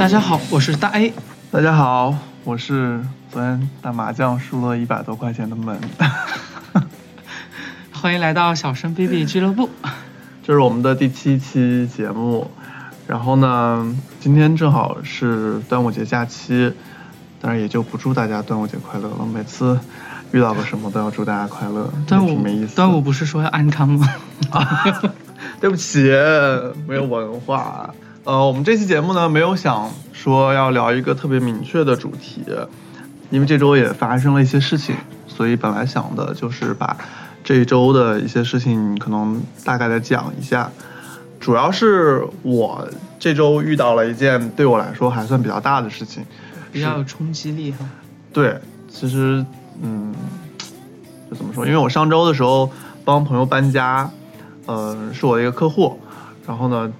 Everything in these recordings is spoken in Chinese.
大家好，我是大 A。大家好，我是昨天打麻将输了一百多块钱的门。欢迎来到小生 baby 俱乐部。这是我们的第七期节目。然后呢，今天正好是端午节假期，当然也就不祝大家端午节快乐了。每次遇到个什么都要祝大家快乐，端午挺没意思。端午不是说要安康吗？啊，对不起，没有文化。呃，我们这期节目呢，没有想说要聊一个特别明确的主题，因为这周也发生了一些事情，所以本来想的就是把这一周的一些事情可能大概的讲一下。主要是我这周遇到了一件对我来说还算比较大的事情，比较有冲击力哈。对，其实嗯，就怎么说？因为我上周的时候帮朋友搬家，嗯，是我的一个客户，然后呢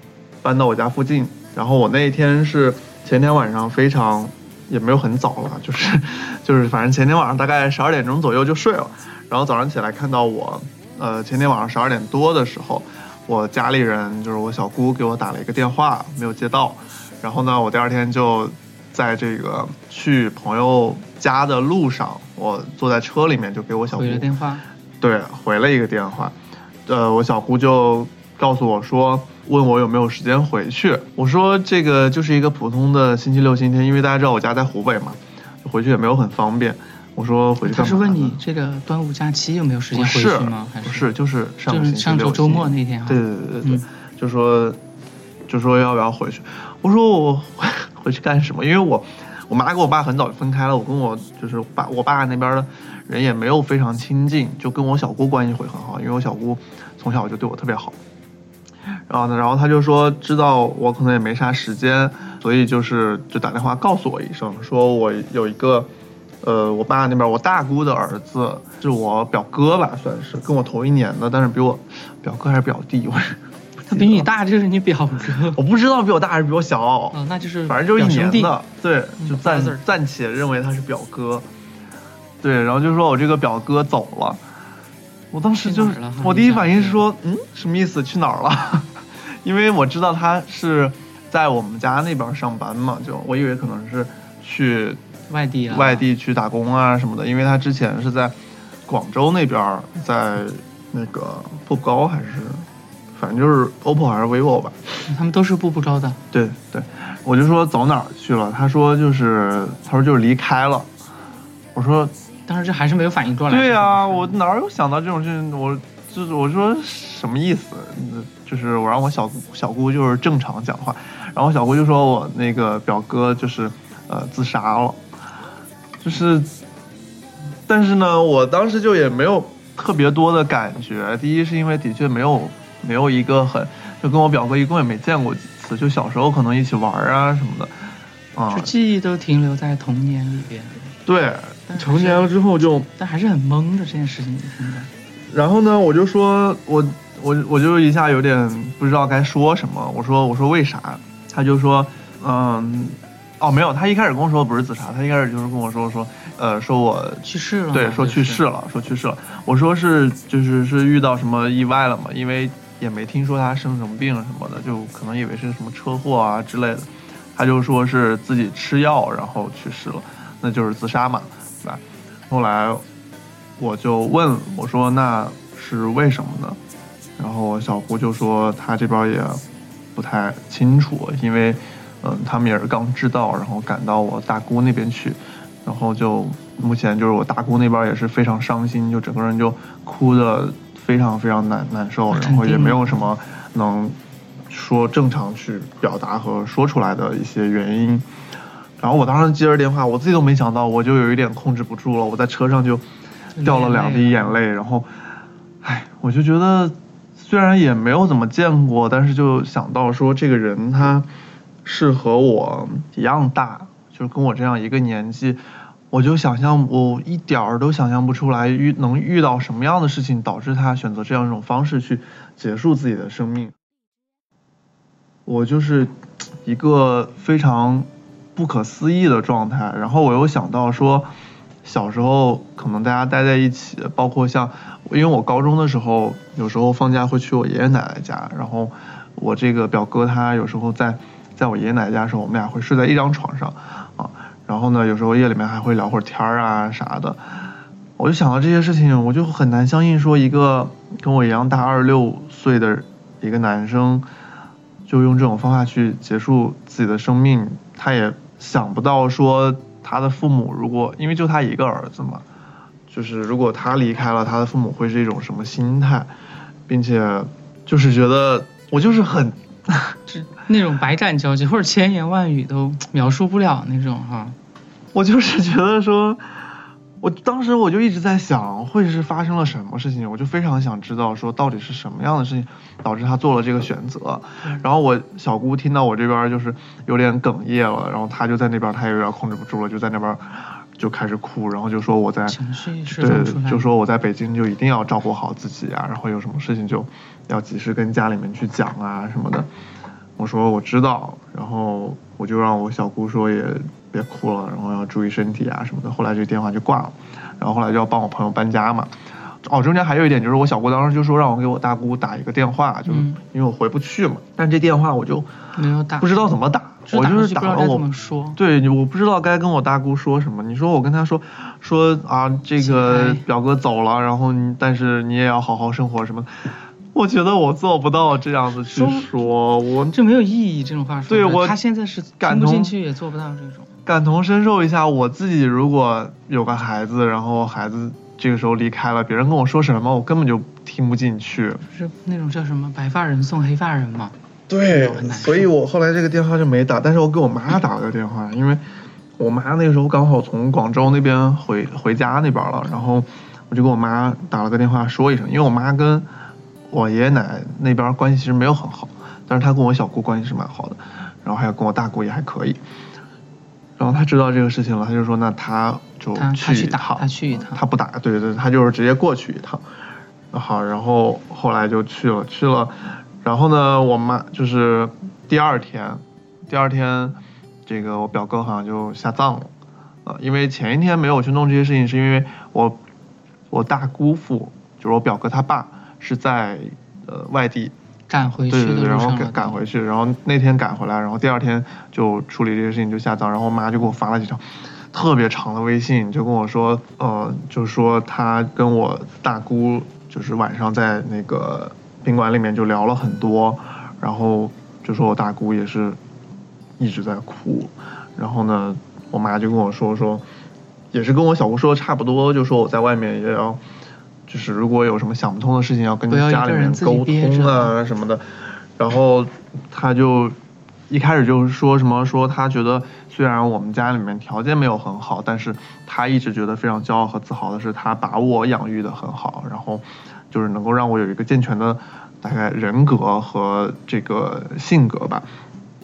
搬到我家附近，然后我那一天是前天晚上非常也没有很早了，就是就是反正前天晚上大概十二点钟左右就睡了，然后早上起来看到我，呃，前天晚上十二点多的时候。我家里人就是我小姑给我打了一个电话，没有接到。然后呢，我第二天就在这个去朋友家的路上，我坐在车里面就给我小姑回了电话。对，回了一个电话。呃，我小姑就告诉我说，问我有没有时间回去。我说这个就是一个普通的星期六、星期天，因为大家知道我家在湖北嘛，回去也没有很方便。我说回去他是问你这个端午假期有没有时间回去吗？还是不是就是上就是上周周末那天？对对对对对，就说就说要不要回去？我说我回去干什么？因为我我妈跟我爸很早就分开了，我跟我就是爸我爸那边的人也没有非常亲近，就跟我小姑关系会很好，因为我小姑从小就对我特别好。然后呢，然后他就说知道我可能也没啥时间，所以就是就打电话告诉我一声，说我有一个。呃，我爸那边，我大姑的儿子是我表哥吧，算是跟我同一年的，但是比我表哥还是表弟，我他比你大就是你表哥，我不知道比我大还是比我小，哦，那就是反正就是一年的，对，就暂暂且认为他是表哥，对，然后就说我这个表哥走了，我当时就是我第一反应是说，嗯，什么意思？去哪儿了？因为我知道他是在我们家那边上班嘛，就我以为可能是去。外地啊，外地去打工啊什么的，因为他之前是在广州那边，在那个步步高还是，反正就是 OPPO 还是 vivo 吧，他们都是步步高的。对对，我就说走哪儿去了，他说就是他说就是离开了，我说当时这还是没有反应过来。对呀，我哪有想到这种事情，我就是我说什么意思？就是我让我小小姑就是正常讲话，然后小姑就说我那个表哥就是呃自杀了。就是，但是呢，我当时就也没有特别多的感觉。第一是因为的确没有没有一个很，就跟我表哥一共也没见过几次，就小时候可能一起玩啊什么的，啊，就记忆都停留在童年里边。对，成年了之后就，但还是很懵的这件事情现在。然后呢，我就说我我我就一下有点不知道该说什么。我说我说为啥？他就说嗯。哦，没有，他一开始跟我说不是自杀，他一开始就是跟我说说，呃，说我去世了，对，说去世了，说去世了。我说是就是是遇到什么意外了嘛？因为也没听说他生什么病什么的，就可能以为是什么车祸啊之类的。他就说是自己吃药然后去世了，那就是自杀嘛，对吧？后来我就问我说那是为什么呢？然后小胡就说他这边也不太清楚，因为。嗯，他们也是刚知道，然后赶到我大姑那边去，然后就目前就是我大姑那边也是非常伤心，就整个人就哭的非常非常难难受，然后也没有什么能说正常去表达和说出来的一些原因。然后我当时接着电话，我自己都没想到，我就有一点控制不住了，我在车上就掉了两滴眼泪，然后，唉，我就觉得虽然也没有怎么见过，但是就想到说这个人他。是和我一样大，就是跟我这样一个年纪，我就想象我一点儿都想象不出来遇能遇到什么样的事情导致他选择这样一种方式去结束自己的生命。我就是一个非常不可思议的状态。然后我又想到说，小时候可能大家待在一起，包括像因为我高中的时候，有时候放假会去我爷爷奶奶家，然后我这个表哥他有时候在。在我爷爷奶奶家的时候，我们俩会睡在一张床上啊，然后呢，有时候夜里面还会聊会儿天儿啊啥的。我就想到这些事情，我就很难相信说一个跟我一样大二十六岁的一个男生，就用这种方法去结束自己的生命。他也想不到说他的父母如果因为就他一个儿子嘛，就是如果他离开了，他的父母会是一种什么心态，并且就是觉得我就是很，就那种百感交集或者千言万语都描述不了那种哈。我就是觉得说。我当时我就一直在想，会是发生了什么事情？我就非常想知道，说到底是什么样的事情导致他做了这个选择。然后我小姑听到我这边就是有点哽咽了，然后她就在那边，她也有点控制不住了，就在那边就开始哭，然后就说我在对，就说我在北京就一定要照顾好自己啊，然后有什么事情就要及时跟家里面去讲啊什么的。我说我知道，然后我就让我小姑说也。别哭了，然后要注意身体啊什么的。后来这个电话就挂了，然后后来就要帮我朋友搬家嘛。哦，中间还有一点就是我小姑当时就说让我给我大姑打一个电话，就因为我回不去嘛。但这电话我就没有打，不知道怎么打，我就是打了我说，对，我不知道该跟我大姑说什么。你说我跟她说说啊，这个表哥走了，然后你但是你也要好好生活什么。我觉得我做不到这样子去说，我这没有意义。这种话说，对我他现在是听不进去，也做不到这种。感同身受一下，我自己如果有个孩子，然后孩子这个时候离开了，别人跟我说什么，我根本就听不进去。是那种叫什么“白发人送黑发人”吗？对，所以我后来这个电话就没打，但是我给我妈打了个电话，因为我妈那个时候刚好从广州那边回回家那边了，然后我就给我妈打了个电话说一声，因为我妈跟我爷爷奶奶那边关系其实没有很好，但是她跟我小姑关系是蛮好的，然后还有跟我大姑也还可以。然后他知道这个事情了，他就说那他就去一趟，他去一趟，他不打，对对对，他就是直接过去一趟。好，然后后来就去了，去了，然后呢，我妈就是第二天，第二天，这个我表哥好像就下葬了，啊，因为前一天没有去弄这些事情，是因为我我大姑父就是我表哥他爸是在呃外地。赶回去的，然后赶赶回去，然后那天赶回来，然后第二天就处理这些事情就下葬，然后我妈就给我发了几条特别长的微信，就跟我说，呃，就说她跟我大姑就是晚上在那个宾馆里面就聊了很多，然后就说我大姑也是一直在哭，然后呢，我妈就跟我说说，也是跟我小姑说的差不多，就说我在外面也要。就是如果有什么想不通的事情，要跟家里面沟通啊什么的，然后他就一开始就是说什么说他觉得虽然我们家里面条件没有很好，但是他一直觉得非常骄傲和自豪的是他把我养育的很好，然后就是能够让我有一个健全的大概人格和这个性格吧。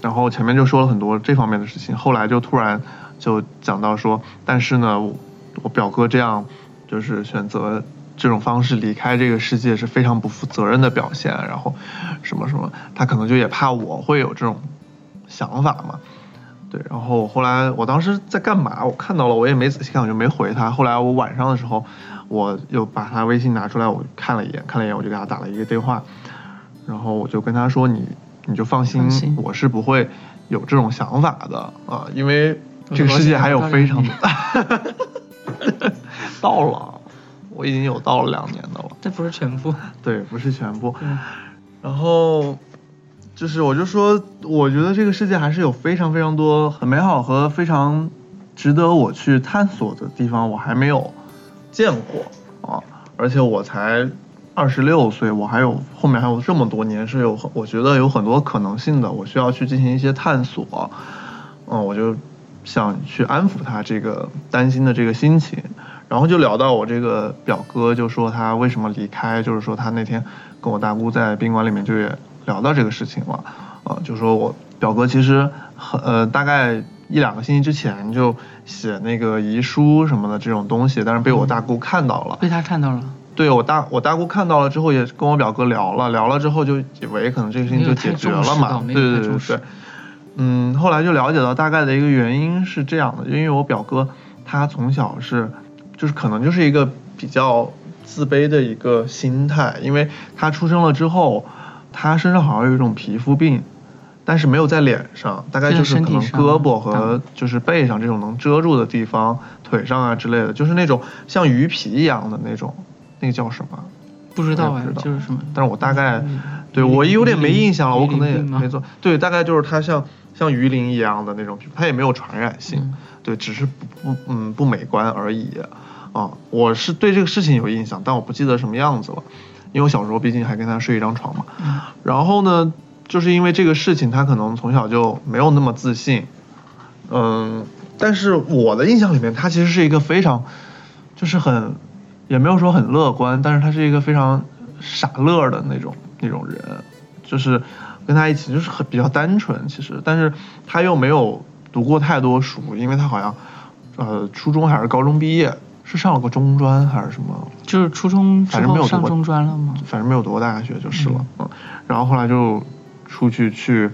然后前面就说了很多这方面的事情，后来就突然就讲到说，但是呢，我表哥这样就是选择。这种方式离开这个世界是非常不负责任的表现，然后什么什么，他可能就也怕我会有这种想法嘛，对，然后后来我当时在干嘛？我看到了，我也没仔细看，我就没回他。后来我晚上的时候，我又把他微信拿出来，我看了一眼，看了一眼，我就给他打了一个电话，然后我就跟他说：“你你就放心，我是不会有这种想法的啊，因为这个世界还有非常 到了。”我已经有到了两年的了，这不是全部，对，不是全部。然后就是我就说，我觉得这个世界还是有非常非常多很美好和非常值得我去探索的地方，我还没有见过啊。而且我才二十六岁，我还有后面还有这么多年是有，我觉得有很多可能性的，我需要去进行一些探索。嗯，我就想去安抚他这个担心的这个心情。然后就聊到我这个表哥，就说他为什么离开，就是说他那天跟我大姑在宾馆里面就也聊到这个事情了，啊，就说我表哥其实很呃大概一两个星期之前就写那个遗书什么的这种东西，但是被我大姑看到了，被他看到了，对我大我大姑看到了之后也跟我表哥聊了，聊了之后就以为可能这个事情就解决了嘛，对对对对，嗯，后来就了解到大概的一个原因是这样的，因为我表哥他从小是。就是可能就是一个比较自卑的一个心态，因为他出生了之后，他身上好像有一种皮肤病，但是没有在脸上，大概就是可能胳膊和就是背上这种能遮住的地方，腿上啊之类的，就是那种像鱼皮一样的那种，那个叫什么？不知道哎，就是什么？但是我大概，对我有点没印象了，我可能也没做。对，大概就是它像像鱼鳞一样的那种皮，它也没有传染性，对，只是不不嗯不美观而已。啊，我是对这个事情有印象，但我不记得什么样子了，因为我小时候毕竟还跟他睡一张床嘛。然后呢，就是因为这个事情，他可能从小就没有那么自信。嗯，但是我的印象里面，他其实是一个非常，就是很。也没有说很乐观，但是他是一个非常傻乐的那种那种人，就是跟他一起就是很比较单纯，其实，但是他又没有读过太多书，因为他好像呃初中还是高中毕业，是上了个中专还是什么？就是初中反正没有上中专了吗？反正没有读过大学就是了，嗯，然后后来就出去去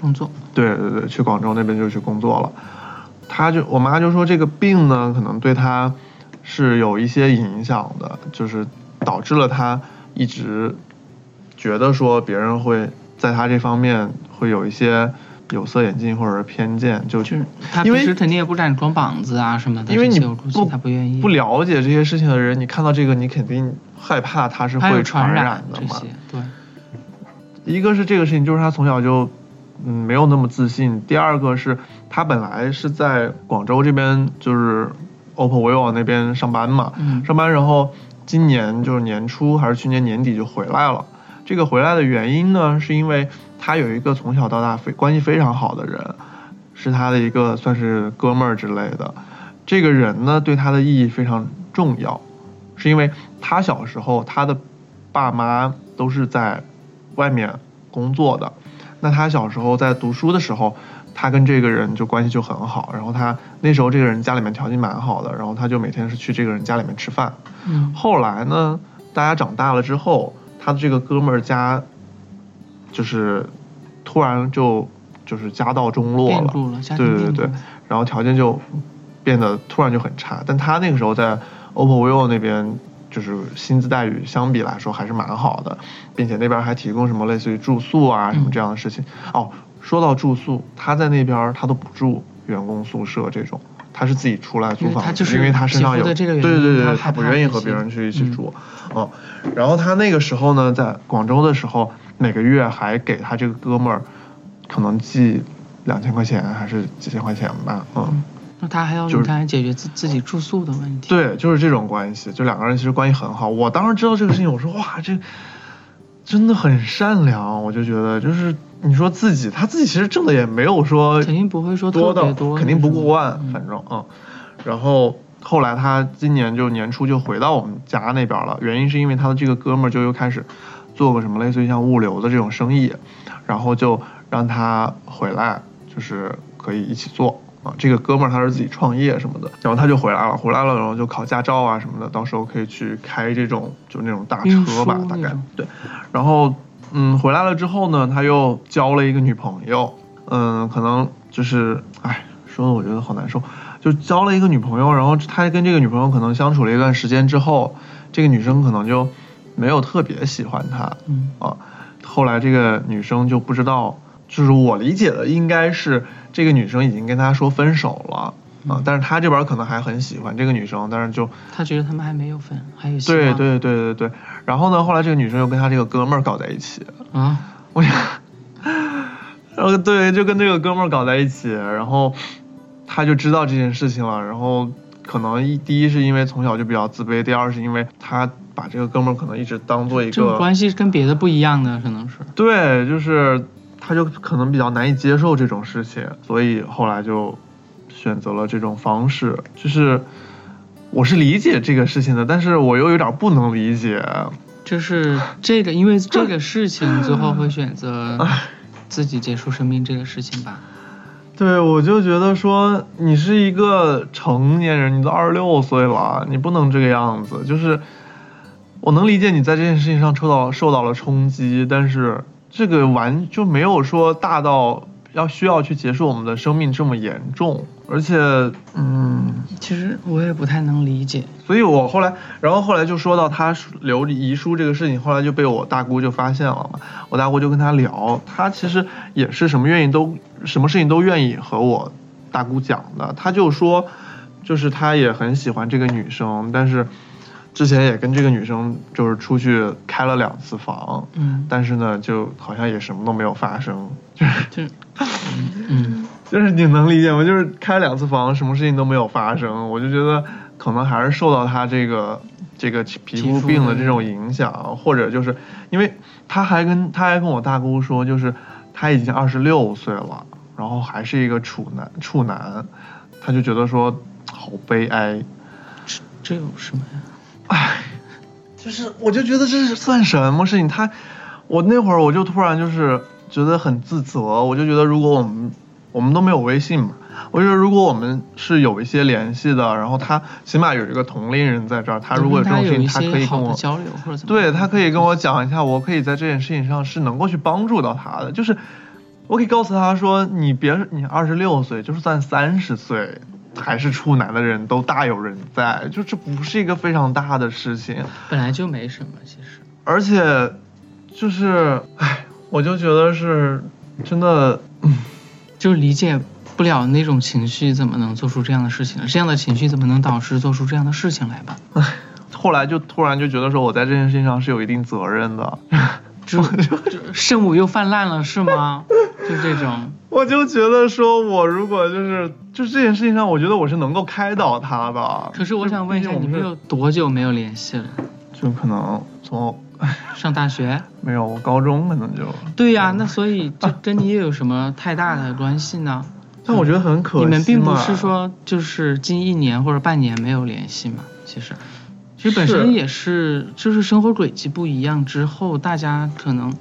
工作，对对对，去广州那边就去工作了，他就我妈就说这个病呢，可能对他。是有一些影响的，就是导致了他一直觉得说别人会在他这方面会有一些有色眼镜或者是偏见，就是他平时肯定也不敢装膀子啊什么的，因为你不他不愿意不了解这些事情的人，你看到这个你肯定害怕他是会传染的嘛。对，一个是这个事情，就是他从小就嗯没有那么自信；第二个是他本来是在广州这边就是。OPPO、vivo 那边上班嘛，上班，然后今年就是年初还是去年年底就回来了。这个回来的原因呢，是因为他有一个从小到大非关系非常好的人，是他的一个算是哥们儿之类的。这个人呢，对他的意义非常重要，是因为他小时候他的爸妈都是在外面工作的，那他小时候在读书的时候。他跟这个人就关系就很好，然后他那时候这个人家里面条件蛮好的，然后他就每天是去这个人家里面吃饭。嗯。后来呢，大家长大了之后，他的这个哥们儿家，就是突然就就是家道中落了，对对对对，然后条件就变得突然就很差。但他那个时候在 OPPO、vivo 那边，就是薪资待遇相比来说还是蛮好的，并且那边还提供什么类似于住宿啊什么这样的事情。哦。说到住宿，他在那边他都不住员工宿舍这种，他是自己出来租房子，因为他身上有对对对对，他不愿意和别人去一起住，嗯，然后他那个时候呢，在广州的时候，每个月还给他这个哥们儿，可能寄两千块钱还是几千块钱吧，嗯，那他还要用他解决自自己住宿的问题，对，就是这种关系，就两个人其实关系很好。我当时知道这个事情，我说哇，这真的很善良，我就觉得就是。你说自己，他自己其实挣的也没有说肯定不会说多的，多，肯定不过万，反正嗯。然后后来他今年就年初就回到我们家那边了，原因是因为他的这个哥们儿就又开始做个什么类似于像物流的这种生意，然后就让他回来，就是可以一起做啊。这个哥们儿他是自己创业什么的，然后他就回来了，回来了然后就考驾照啊什么的，到时候可以去开这种就那种大车吧，大概对，然后。嗯，回来了之后呢，他又交了一个女朋友。嗯，可能就是，哎，说的我觉得好难受。就交了一个女朋友，然后他跟这个女朋友可能相处了一段时间之后，这个女生可能就没有特别喜欢他。嗯啊，后来这个女生就不知道，就是我理解的应该是这个女生已经跟他说分手了。啊，但是他这边可能还很喜欢这个女生，但是就他觉得他们还没有分，还有对对对对对。然后呢，后来这个女生又跟他这个哥们儿搞在一起啊，我想，然 后对，就跟这个哥们儿搞在一起，然后他就知道这件事情了，然后可能一第一是因为从小就比较自卑，第二是因为他把这个哥们儿可能一直当做一个这种关系跟别的不一样的，可能是对，就是他就可能比较难以接受这种事情，所以后来就。选择了这种方式，就是我是理解这个事情的，但是我又有点不能理解，就是这个，因为这个事情最后会选择 自己结束生命这个事情吧？对，我就觉得说你是一个成年人，你都二十六岁了，你不能这个样子。就是我能理解你在这件事情上受到受到了冲击，但是这个完就没有说大到要需要去结束我们的生命这么严重。而且，嗯，其实我也不太能理解。所以我后来，然后后来就说到他留遗书这个事情，后来就被我大姑就发现了嘛。我大姑就跟他聊，他其实也是什么愿意都，什么事情都愿意和我大姑讲的。他就说，就是他也很喜欢这个女生，但是之前也跟这个女生就是出去开了两次房，嗯但是呢，就好像也什么都没有发生，就是就是，嗯，就是你能理解吗？就是开两次房，什么事情都没有发生，我就觉得可能还是受到她这个这个皮肤病的这种影响，或者就是因为她还跟她还跟我大姑说，就是她已经二十六岁了，然后还是一个处男处男，她就觉得说好悲哀，这这有什么呀？唉，就是我就觉得这是算什么事情？他，我那会儿我就突然就是觉得很自责，我就觉得如果我们我们都没有微信嘛，我觉得如果我们是有一些联系的，然后他起码有一个同龄人在这儿，他如果有这种事情，他可以跟我。交流或者怎么？对他可以跟我讲一下，我可以在这件事情上是能够去帮助到他的，就是我可以告诉他说，你别你二十六岁，就算三十岁还是处男的人都大有人在，就这不是一个非常大的事情。本来就没什么，其实。而且就是，唉，我就觉得是真的，就理解不了那种情绪，怎么能做出这样的事情呢？这样的情绪怎么能导致做出这样的事情来吧？后来就突然就觉得说我在这件事情上是有一定责任的，就 就圣母又泛滥了是吗？就这种，我就觉得说我如果就是就是这件事情上，我觉得我是能够开导他的。可是我想问一下，你们有多久没有联系了？就可能从 上大学？没有我高中可能就，对呀、那所以这跟你也有什么太大的关系呢？但我觉得很可惜你们并不是说就是近一年或者半年没有联系嘛？其实，其实本身也是，就是生活轨迹不一样之后，大家可能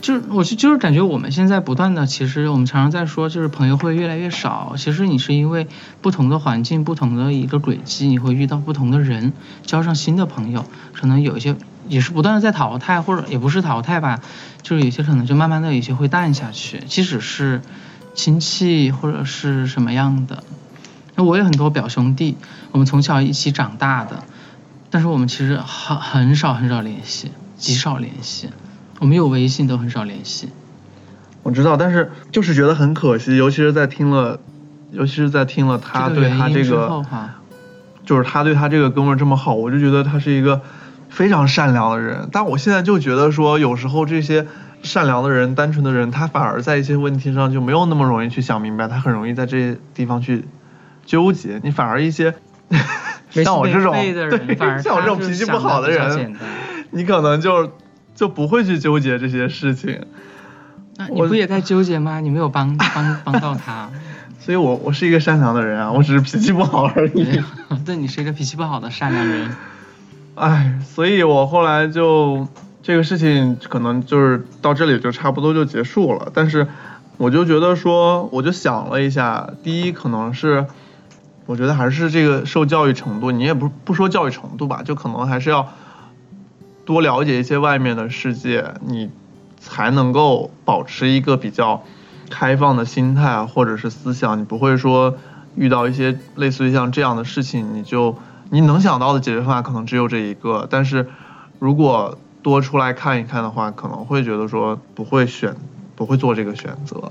就是我就就是感觉我们现在不断的，其实我们常常在说，就是朋友会越来越少。其实你是因为不同的环境、不同的一个轨迹，你会遇到不同的人，交上新的朋友，可能有一些也是不断的在淘汰，或者也不是淘汰吧，就是有些可能就慢慢的有些会淡下去，即使是亲戚或者是什么样的。那我有很多表兄弟，我们从小一起长大的，但是我们其实很很少很少联系，极少联系。我们有微信都很少联系。我知道，但是就是觉得很可惜，尤其是在听了，尤其是在听了他对他这个，就是他对他这个哥们儿这么好，我就觉得他是一个非常善良的人。但我现在就觉得说，有时候这些善良的人、单纯的人，他反而在一些问题上就没有那么容易去想明白，他很容易在这些地方去纠结。你反而一些像我这种对像我这种脾气不好的人你可能就就不会去纠结这些事情。那你不也在纠结吗？你没有帮帮帮到他，所以我我是一个善良的人啊，我只是脾气不好而已。对你是一个脾气不好的善良人。哎，所以我后来就这个事情可能就是到这里就差不多就结束了。但是我就觉得说，我就想了一下，第一可能是我觉得还是这个受教育程度，你也不不说教育程度吧，就可能还是要多了解一些外面的世界，你才能够保持一个比较开放的心态或者是思想，你不会说遇到一些类似于像这样的事情，你就你能想到的解决方法可能只有这一个，但是如果多出来看一看的话，可能会觉得说不会选，不会做这个选择。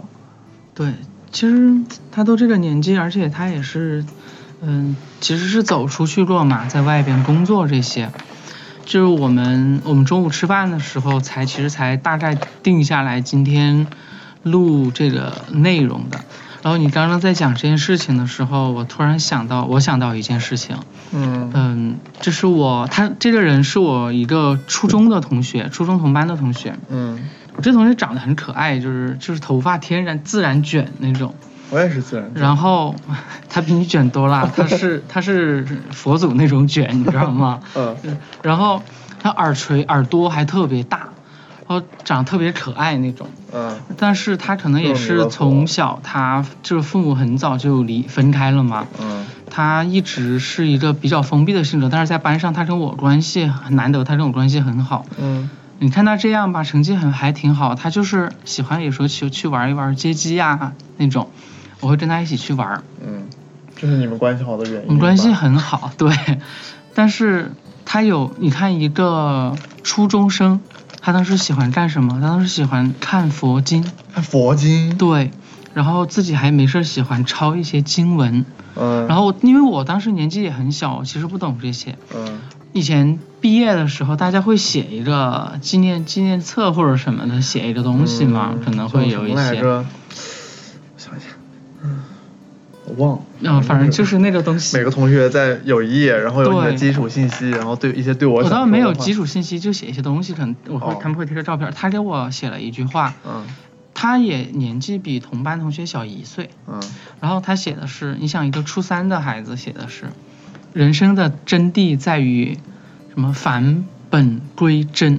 对，其实他都这个年纪，而且他也是，嗯，其实是走出去过嘛，在外边工作这些。就是我们我们中午吃饭的时候才其实才大概定下来今天录这个内容的。然后你刚刚在讲这件事情的时候，我突然想到，我想到一件事情，嗯嗯，这是我他这个人是我一个初中的同学，初中同班的同学。嗯，我这同学长得很可爱，就是就是头发天然自然卷那种。我也是自然。然后他比你卷多了，他是 他是佛祖那种卷，你知道吗？嗯然后他耳垂耳朵还特别大，然后长得特别可爱那种。嗯但是他可能也是从小他就是父母很早就离分开了嘛，嗯他一直是一个比较封闭的性格，但是在班上他跟我关系很难得，他跟我关系很好。嗯你看他这样吧，成绩很还挺好，他就是喜欢有时候去去玩一玩街机呀、那种，我会跟他一起去玩。嗯这是你们关系好的原因。我们关系很好，对。但是他有，你看一个初中生，他当时喜欢干什么？他当时喜欢看佛经。看佛经。对。然后自己还没事喜欢抄一些经文。嗯。然后因为我当时年纪也很小，其实不懂这些。嗯。以前毕业的时候，大家会写一个纪念纪念册或者什么的，写一个东西嘛，可能会有一些。我想一下。嗯。我忘了。嗯，反正就是那个东西。每个同学在有一页，然后有你的基础信息，然后对一些对我。我倒没有基础信息，就写一些东西，可能我会他们会贴个照片。他给我写了一句话。嗯。他也年纪比同班同学小一岁。嗯。然后他写的是，你想一个初三的孩子写的是，人生的真谛在于什么返本归真，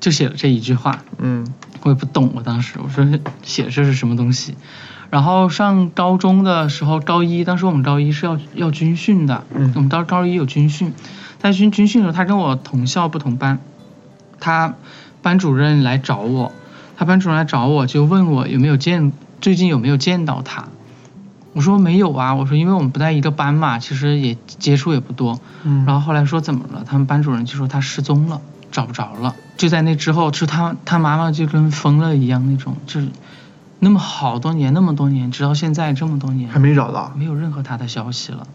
就写了这一句话。嗯。我也不懂，我当时我说写这是什么东西。然后上高中的时候，高一当时我们高一是要要军训的，嗯，我们到高一有军训，在军军训的时候，他跟我同校不同班，他班主任来找我，他班主任来找我就问我有没有见最近有没有见到他，我说没有啊，我说因为我们不在一个班嘛，其实也接触也不多，嗯，然后后来说怎么了，他们班主任就说他失踪了，找不着了，就在那之后，就他他妈妈就跟疯了一样那种，就是。那么好多年，那么多年，直到现在这么多年还没找到，没有任何他的消息了，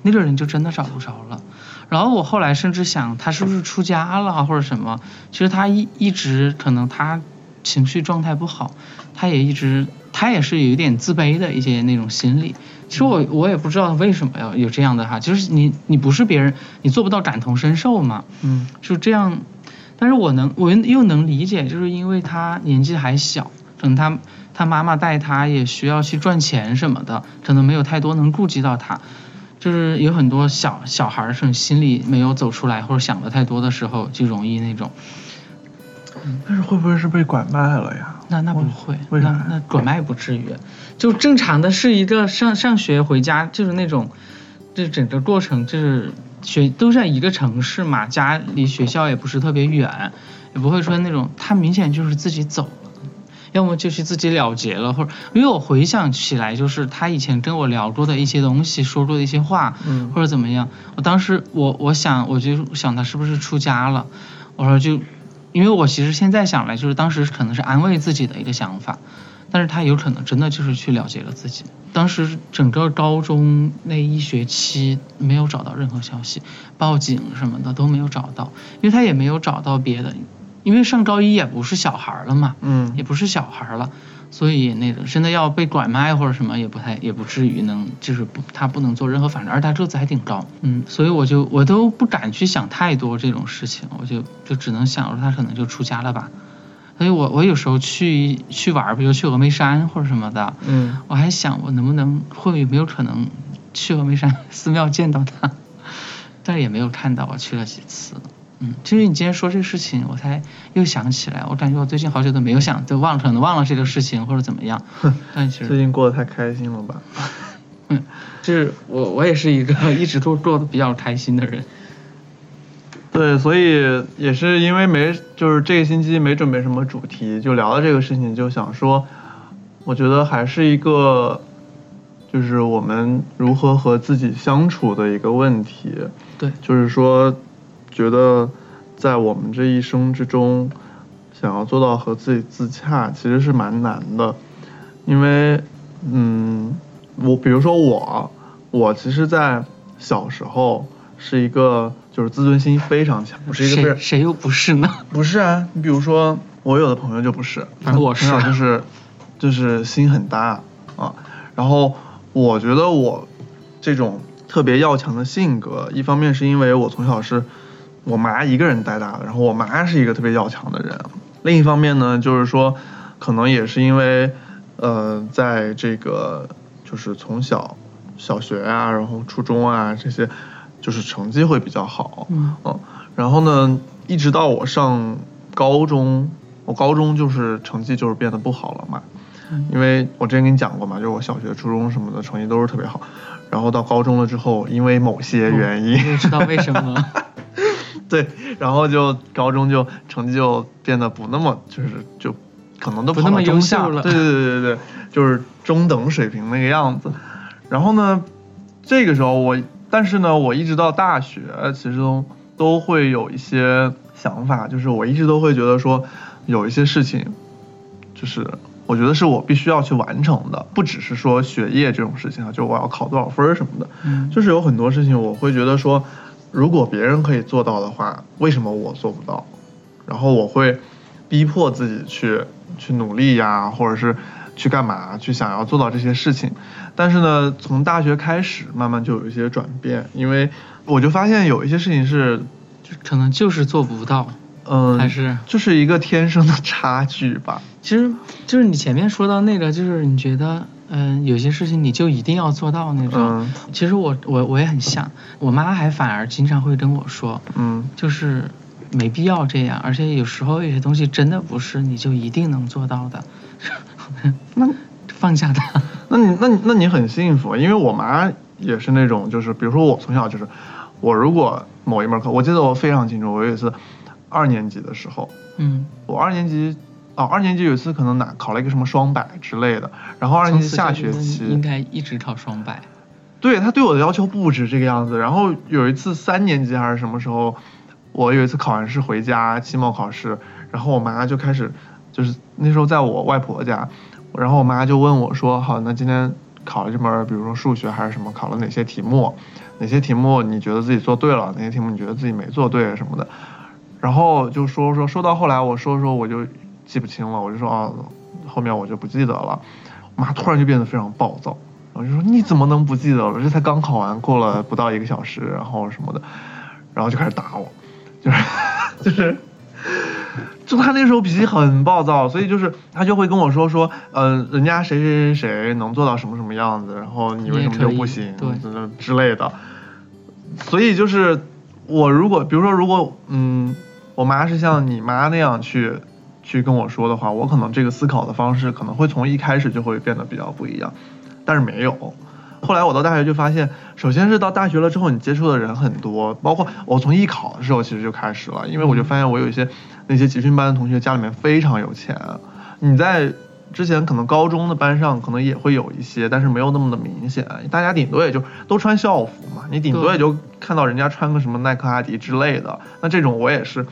那个人就真的找不着了。然后我后来甚至想，他是不是出家了或者什么？其实他一一直可能他情绪状态不好，他也一直他也是有一点自卑的一些那种心理。其实我我也不知道为什么要有这样的哈，就是你你不是别人，你做不到感同身受嘛。嗯，就这样。但是我能我又能理解，就是因为他年纪还小，可能他。他妈妈带他也需要去赚钱什么的，可能没有太多能顾及到他，就是有很多小小孩儿是心里没有走出来或者想的太多的时候，就容易那种。但是会不会是被拐卖了呀？那那不会，为啥？那拐卖不至于，就正常的是一个上上学回家就是那种，这整个过程就是学都在一个城市嘛，家离学校也不是特别远，也不会说那种他明显就是自己走了。要么就是自己了结了，或者因为我回想起来，就是他以前跟我聊过的一些东西，说过的一些话，嗯，或者怎么样。我当时我我想我就想他是不是出家了，我说就，因为我其实现在想来，就是当时可能是安慰自己的一个想法，但是他有可能真的就是去了解了自己。当时整个高中那一学期没有找到任何消息，报警什么的都没有找到，因为他也没有找到别的。因为上高一也不是小孩了嘛，嗯，也不是小孩了，所以那个真的要被拐卖或者什么也不太也不至于能就是不他不能做任何反正，而他个子还挺高，嗯，所以我就我都不敢去想太多这种事情，我就就只能想着他可能就出家了吧，所以我我有时候去去玩，比如去峨眉山或者什么的，嗯，我还想我能不能会有没有可能去峨眉山寺庙见到他，但也没有看到，我去了几次。嗯，其实你今天说这个事情，我才又想起来。我感觉我最近好久都没有想，就忘可能忘了这个事情或者怎么样。但其实最近过得太开心了吧？嗯，就是我我也是一个 一直都过得比较开心的人。对，所以也是因为没就是这个星期没准备什么主题，就聊到这个事情，就想说，我觉得还是一个，就是我们如何和自己相处的一个问题。对，就是说。觉得在我们这一生之中，想要做到和自己自洽，其实是蛮难的。因为，嗯，我比如说我，我其实，在小时候是一个就是自尊心非常强，我是一个谁谁又不是呢？不是啊，你比如说我有的朋友就不是，反正我是，就是就是心很大啊。然后我觉得我这种特别要强的性格，一方面是因为我从小是。我妈一个人带大的，然后我妈是一个特别要强的人。另一方面呢，就是说，可能也是因为，呃，在这个就是从小小学啊，然后初中啊这些，就是成绩会比较好。嗯。然后呢，一直到我上高中，我高中就是成绩就是变得不好了嘛。嗯。因为我之前跟你讲过嘛，就是我小学、初中什么的成绩都是特别好，然后到高中了之后，因为某些原因，你知道为什么。对，然后就高中就成绩就变得不那么，就是就可能都不那么优秀了。对对对对对，就是中等水平那个样子。然后呢，这个时候我，但是呢，我一直到大学，其实都都会有一些想法，就是我一直都会觉得说，有一些事情，就是我觉得是我必须要去完成的，不只是说学业这种事情啊，就我要考多少分儿什么的，嗯就是有很多事情我会觉得说，如果别人可以做到的话，为什么我做不到？然后我会逼迫自己去去努力呀，或者是去干嘛，去想要做到这些事情。但是呢，从大学开始，慢慢就有一些转变，因为我就发现有一些事情是，就可能就是做不到，嗯，还是就是一个天生的差距吧。其实就是你前面说到那个，就是你觉得，嗯、有些事情你就一定要做到那种。嗯其实我我我也很像，我妈还反而经常会跟我说，嗯就是没必要这样，而且有时候有些东西真的不是你就一定能做到的。那 放下它。那你那你那你很幸福，因为我妈也是那种，就是比如说我从小就是，我如果某一门课，我记得我非常清楚，我有一次二年级的时候，嗯，我二年级哦，二年级有一次可能拿考了一个什么双百之类的，然后二年级下学期应，该一直考双百。对他对我的要求不止这个样子。然后有一次三年级还是什么时候，我有一次考完试回家，期末考试，然后我妈就开始，就是那时候在我外婆家，然后我妈就问我说，好，那今天考了这门，比如说数学还是什么，考了哪些题目？哪些题目你觉得自己做对了？哪些题目你觉得自己没做对什么的？然后就说说说到后来，我说说我就记不清了，我就说啊，后面我就不记得了。我妈突然就变得非常暴躁，我就说你怎么能不记得了？这才刚考完，过了不到一个小时，然后什么的，然后就开始打我，就是 就是。就他那时候脾气很暴躁，所以就是他就会跟我说说，嗯、人家谁谁谁谁能做到什么什么样子，然后你为什么就不行，之类的。所以就是我如果比如说如果嗯，我妈是像你妈那样去去跟我说的话，我可能这个思考的方式可能会从一开始就会变得比较不一样，但是没有。后来我到大学就发现，首先是到大学了之后，你接触的人很多，包括我从艺考的时候其实就开始了，因为我就发现我有一些那些集训班的同学家里面非常有钱，你在之前可能高中的班上可能也会有一些，但是没有那么的明显，大家顶多也就都穿校服嘛，你顶多也就看到人家穿个什么耐克、阿迪之类的，那这种我也是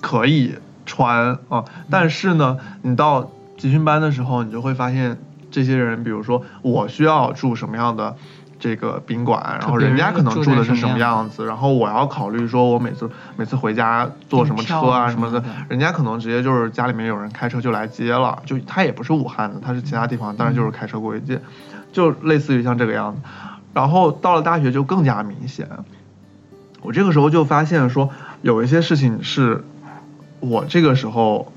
可以穿啊，但是呢，你到集训班的时候，你就会发现这些人，比如说我需要住什么样的这个宾馆，然后人家可能住的是什么样子，然后我要考虑说我每次每次回家坐什么车啊什么的，人家可能直接就是家里面有人开车就来接了，就他也不是武汉的，他是其他地方，但是就是开车过去接，就类似于像这个样子。然后到了大学就更加明显，我这个时候就发现说有一些事情是我这个时候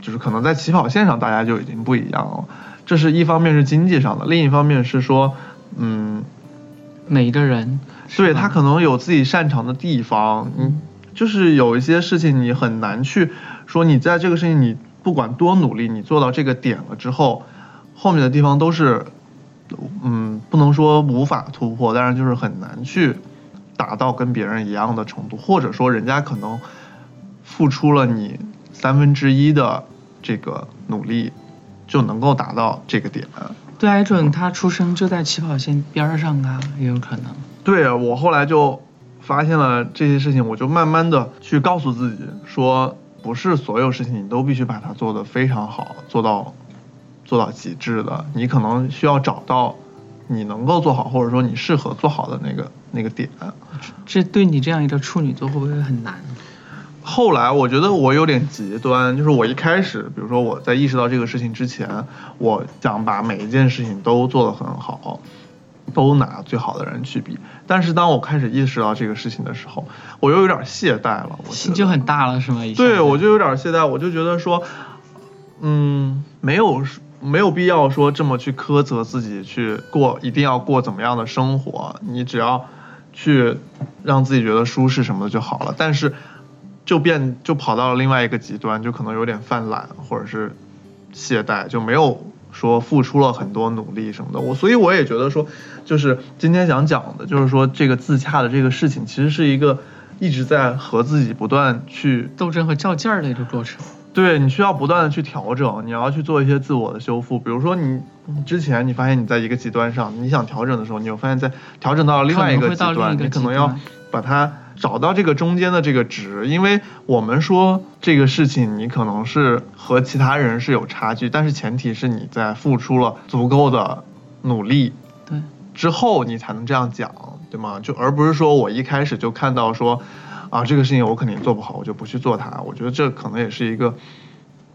就是可能在起跑线上大家就已经不一样了。这是一方面是经济上的，另一方面是说，嗯，每一个人对他可能有自己擅长的地方，嗯，就是有一些事情你很难去说你在这个事情你不管多努力，你做到这个点了之后，后面的地方都是，嗯，不能说无法突破，但是就是很难去达到跟别人一样的程度，或者说人家可能付出了你三分之一的这个努力。就能够达到这个点。对，艾准他出生就在起跑线边上啊，也有可能。对啊我后来就发现了这些事情，我就慢慢的去告诉自己说，不是所有事情你都必须把它做得非常好，做到做到极致的。你可能需要找到你能够做好，或者说你适合做好的那个那个点。这对你这样一个处女座会不会很难？后来我觉得我有点极端，就是我一开始，比如说我在意识到这个事情之前，我想把每一件事情都做得很好，都拿最好的人去比。但是当我开始意识到这个事情的时候，我又有点懈怠了，我心就很大了，是吗？对，我就有点懈怠，我就觉得说，嗯，没有没有必要说这么去苛责自己，去过一定要过怎么样的生活，你只要去让自己觉得舒适什么的就好了。但是。就变就跑到了另外一个极端，就可能有点犯懒或者是懈怠，就没有说付出了很多努力什么的。我所以我也觉得说，就是今天想讲的，就是说这个自洽的这个事情，其实是一个一直在和自己不断去斗争和较劲儿的一个过程。对你需要不断的去调整，你要去做一些自我的修复。比如说你你之前你发现你在一个极端上，你想调整的时候，你又发现在调整到了另外一个极端，你可能要把它找到这个中间的这个值。因为我们说这个事情你可能是和其他人是有差距，但是前提是你在付出了足够的努力，对，之后你才能这样讲，对吗？就而不是说我一开始就看到说。啊，这个事情我肯定做不好，我就不去做它。我觉得这可能也是一个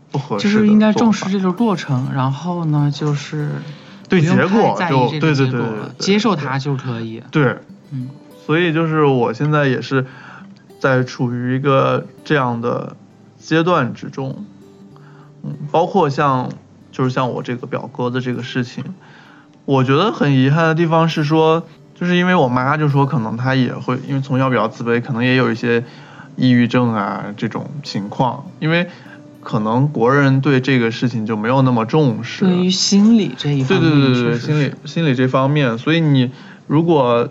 不合适。就是应该重视这个过程，然后呢，就是对结果就对对对，接受它就可以。对，嗯，所以就是我现在也是在处于一个这样的阶段之中，嗯，包括像就是像我这个表哥的这个事情，我觉得很遗憾的地方是说。就是因为我妈就说，可能她也会，因为从小比较自卑，可能也有一些抑郁症啊这种情况。因为可能国人对这个事情就没有那么重视。对于心理这一方面，对对对对，心理心理这方面，所以你如果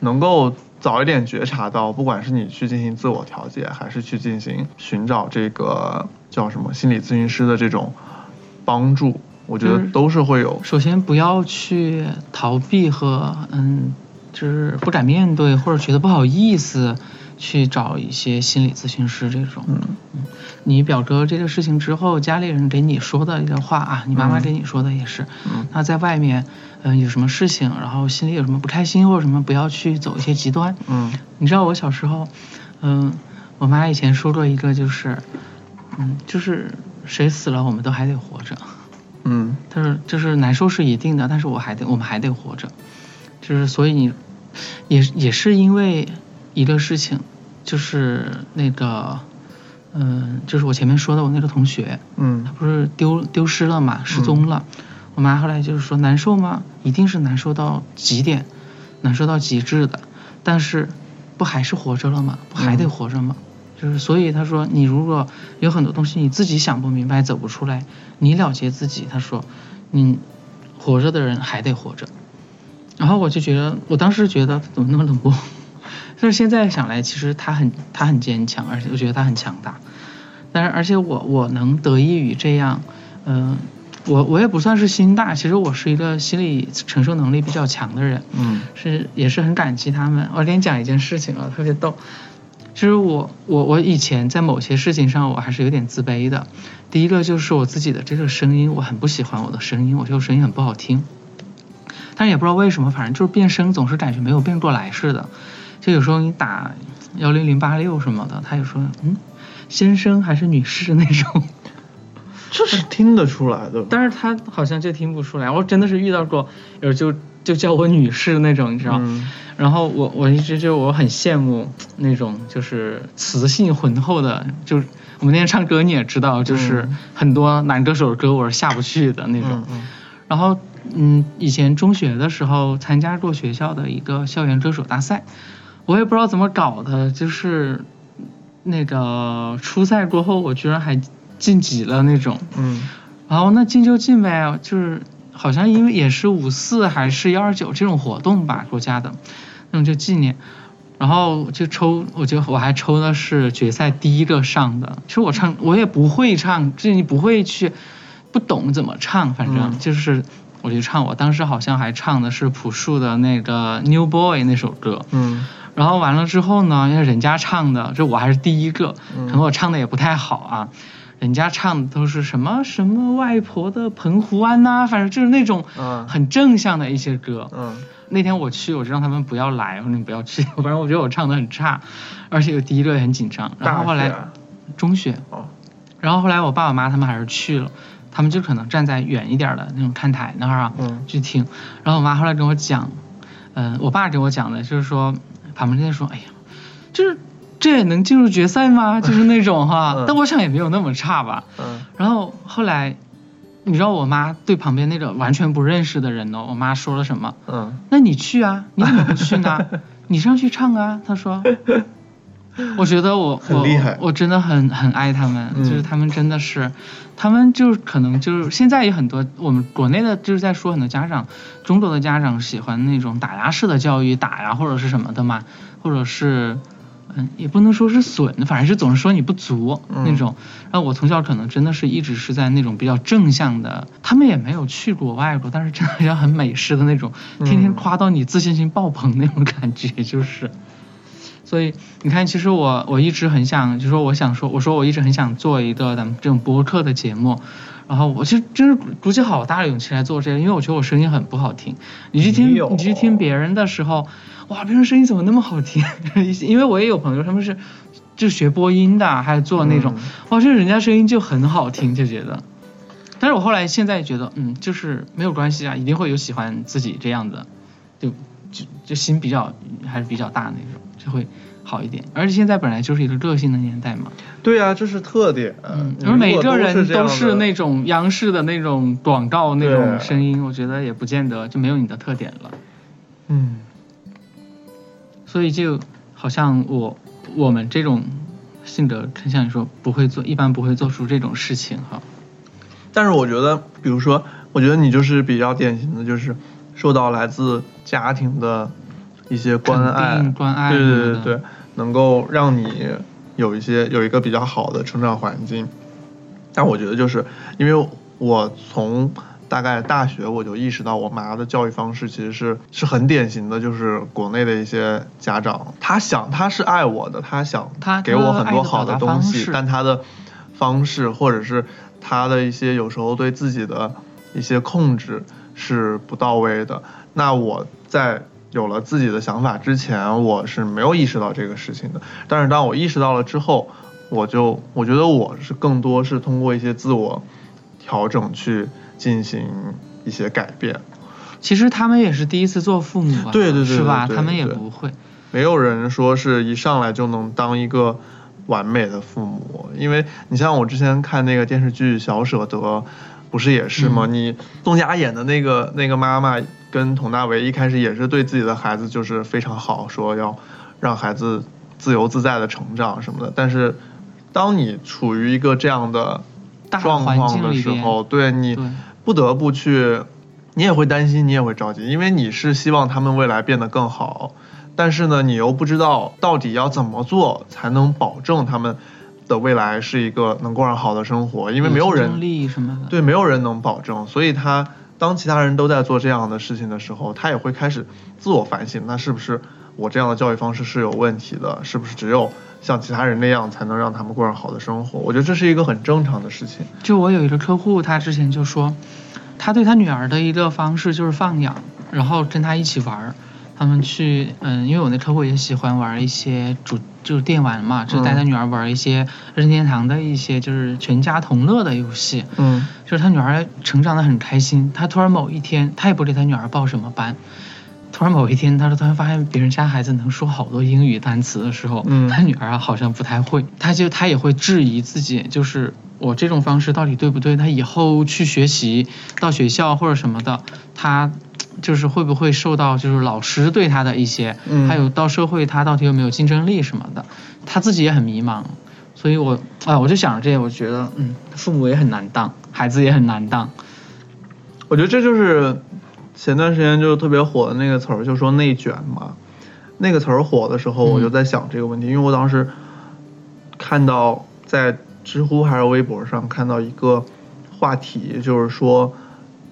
能够早一点觉察到，不管是你去进行自我调节，还是去进行寻找这个叫什么心理咨询师的这种帮助，我觉得都是会有。首先不要去逃避和嗯。就是不敢面对，或者觉得不好意思去找一些心理咨询师这种。嗯嗯，你表哥这个事情之后，家里人给你说的一个话啊，你妈妈给你说的也是。嗯。那在外面，嗯，有什么事情，然后心里有什么不开心或者什么，不要去走一些极端。嗯。你知道我小时候，嗯，我妈以前说过一个，就是，嗯，就是谁死了，我们都还得活着。嗯。她说，就是难受是一定的，但是我还得，我们还得活着。就是所以你。也也是因为一个事情，就是那个，嗯，就是我前面说的我那个同学，嗯，他不是丢丢失了嘛，失踪了。我妈后来就是说难受吗？一定是难受到极点，难受到极致的。但是不还是活着了吗？不还得活着吗？就是所以他说，你如果有很多东西你自己想不明白、走不出来，你了结自己。他说，你活着的人还得活着。然后我就觉得，我当时觉得怎么那么冷漠，但是现在想来，其实他很他很坚强，而且我觉得他很强大。但是而且我我能得益于这样，嗯，我我也不算是心大，其实我是一个心理承受能力比较强的人，嗯，是也是很感激他们。我给你讲一件事情啊，特别逗。其实我我我以前在某些事情上我还是有点自卑的。第一个就是我自己的这个声音，我很不喜欢我的声音，我觉得声音很不好听。但是也不知道为什么，反正就是变声总是感觉没有变过来似的。就有时候你打幺零零八六什么的，他就说嗯，先生还是女士那种，这是听得出来的。但是他好像就听不出来。我真的是遇到过，有就就叫我女士那种，你知道。然后我我一直就我很羡慕那种就是磁性浑厚的，就是我们那天唱歌你也知道，就是很多男歌手的歌我是下不去的那种。然后。嗯，以前中学的时候参加过学校的一个校园歌手大赛，我也不知道怎么搞的，就是那个初赛过后，我居然还晋级了那种。嗯。然后那进就进呗，就是好像因为也是五四还是幺二九这种活动吧，国家的，那种就纪念。然后就抽，我就我还抽的是决赛第一个上的。其实我唱我也不会唱，就你不会去，不懂怎么唱，反正就是。我就唱，我当时好像还唱的是朴树的那个《New Boy》那首歌，嗯，然后完了之后呢，因为人家唱的，就我还是第一个，可能我唱的也不太好啊，人家唱的都是什么什么外婆的澎湖湾呐，反正就是那种很正向的一些歌，嗯，那天我去，我就让他们不要来，我说你不要去，反正我觉得我唱的很差，而且我第一个也很紧张，然后后来中学，哦，然后后来我爸我妈他们还是去了。他们就可能站在远一点的那种看台那儿啊，去听。然后我妈后来跟我讲，嗯，我爸给我讲的，就是说旁边在说，哎呀，就是这也能进入决赛吗？就是那种哈。但我想也没有那么差吧。嗯。然后后来，你知道我妈对旁边那个完全不认识的人呢，我妈说了什么？嗯。那你去啊，你怎么不去呢？你上去唱啊，她说。我觉得我 我我真的很很爱他们，就是他们真的是，他们就是可能就是现在有很多我们国内的就是在说很多家长，中国的家长喜欢那种打压式的教育，打呀或者是什么的嘛，或者是嗯，也不能说是损，反正是总是说你不足嗯那种。然后我从小可能真的是一直是在那种比较正向的，他们也没有去过外国，但是真的要很美式的那种，天天嗯夸到你自信心爆棚那种感觉，就是。所以你看，其实我我一直很想，就说我想说，我说我一直很想做一个咱们这种播客的节目，然后我其实真是鼓起好大的勇气来做这个，因为我觉得我声音很不好听。你去听你去听别人的时候，哇，别人声音怎么那么好听？因为我也有朋友他们是就学播音的，还有做那种，嗯哇，这人家声音就很好听，就觉得。但是我后来现在觉得，嗯，就是没有关系啊，一定会有喜欢自己这样的，就就就心比较还是比较大那种，就会好一点。而且现在本来就是一个个性的年代嘛，对呀、这是特点。嗯，每个人都是那种央视的那种广告那种声音，我觉得也不见得就没有你的特点了。嗯，所以就好像我我们这种性格，像你说不会做，一般不会做出这种事情哈。但是我觉得，比如说，我觉得你就是比较典型的，就是受到来自家庭的一些关爱，关爱对对对对，能够让你有一些有一个比较好的成长环境。但我觉得就是因为我从大概大学我就意识到，我妈的教育方式其实是是很典型的，就是国内的一些家长，他想他是爱我的，他想他给我很多好的东西，但他的方式或者是他的一些有时候对自己的一些控制是不到位的。那我在有了自己的想法之前，我是没有意识到这个事情的。但是当我意识到了之后，我就我觉得我是更多是通过一些自我调整去进行一些改变。其实他们也是第一次做父母吧，对对对是吧？他们也不会。没有人说是一上来就能当一个完美的父母，因为你像我之前看那个电视剧《小舍得》，不是也是吗？嗯你宋佳演的那个那个妈妈跟佟大为一开始也是对自己的孩子就是非常好，说要让孩子自由自在的成长什么的。但是当你处于一个这样的大状环况的时候，对你不得不去，你也会担心，你也会着急，因为你是希望他们未来变得更好，但是呢，你又不知道到底要怎么做才能保证他们的未来是一个能过上好的生活，因为没有人力什么的。对没有人能保证，所以他当其他人都在做这样的事情的时候，他也会开始自我反省，那是不是我这样的教育方式是有问题的？是不是只有像其他人那样才能让他们过上好的生活？我觉得这是一个很正常的事情。就我有一个客户，他之前就说，他对他女儿的一个方式就是放养，然后跟他一起玩儿。他们去，嗯，因为我那客户也喜欢玩一些主就是电玩嘛，就带他女儿玩一些任天堂的一些就是全家同乐的游戏。嗯。就是他女儿成长的很开心，他突然某一天，他也不给他女儿报什么班，突然某一天，他说突然发现别人家孩子能说好多英语单词的时候，嗯。他女儿啊好像不太会，他就他也会质疑自己，就是我这种方式到底对不对？他以后去学习到学校或者什么的，他就是会不会受到就是老师对他的一些，嗯还有到社会他到底有没有竞争力什么的，他自己也很迷茫。所以我啊，我就想着这些，我觉得嗯，父母也很难当，孩子也很难当。我觉得这就是前段时间就特别火的那个词儿，就说内卷嘛。那个词儿火的时候，嗯我就在想这个问题，因为我当时看到在知乎还是微博上看到一个话题，就是说，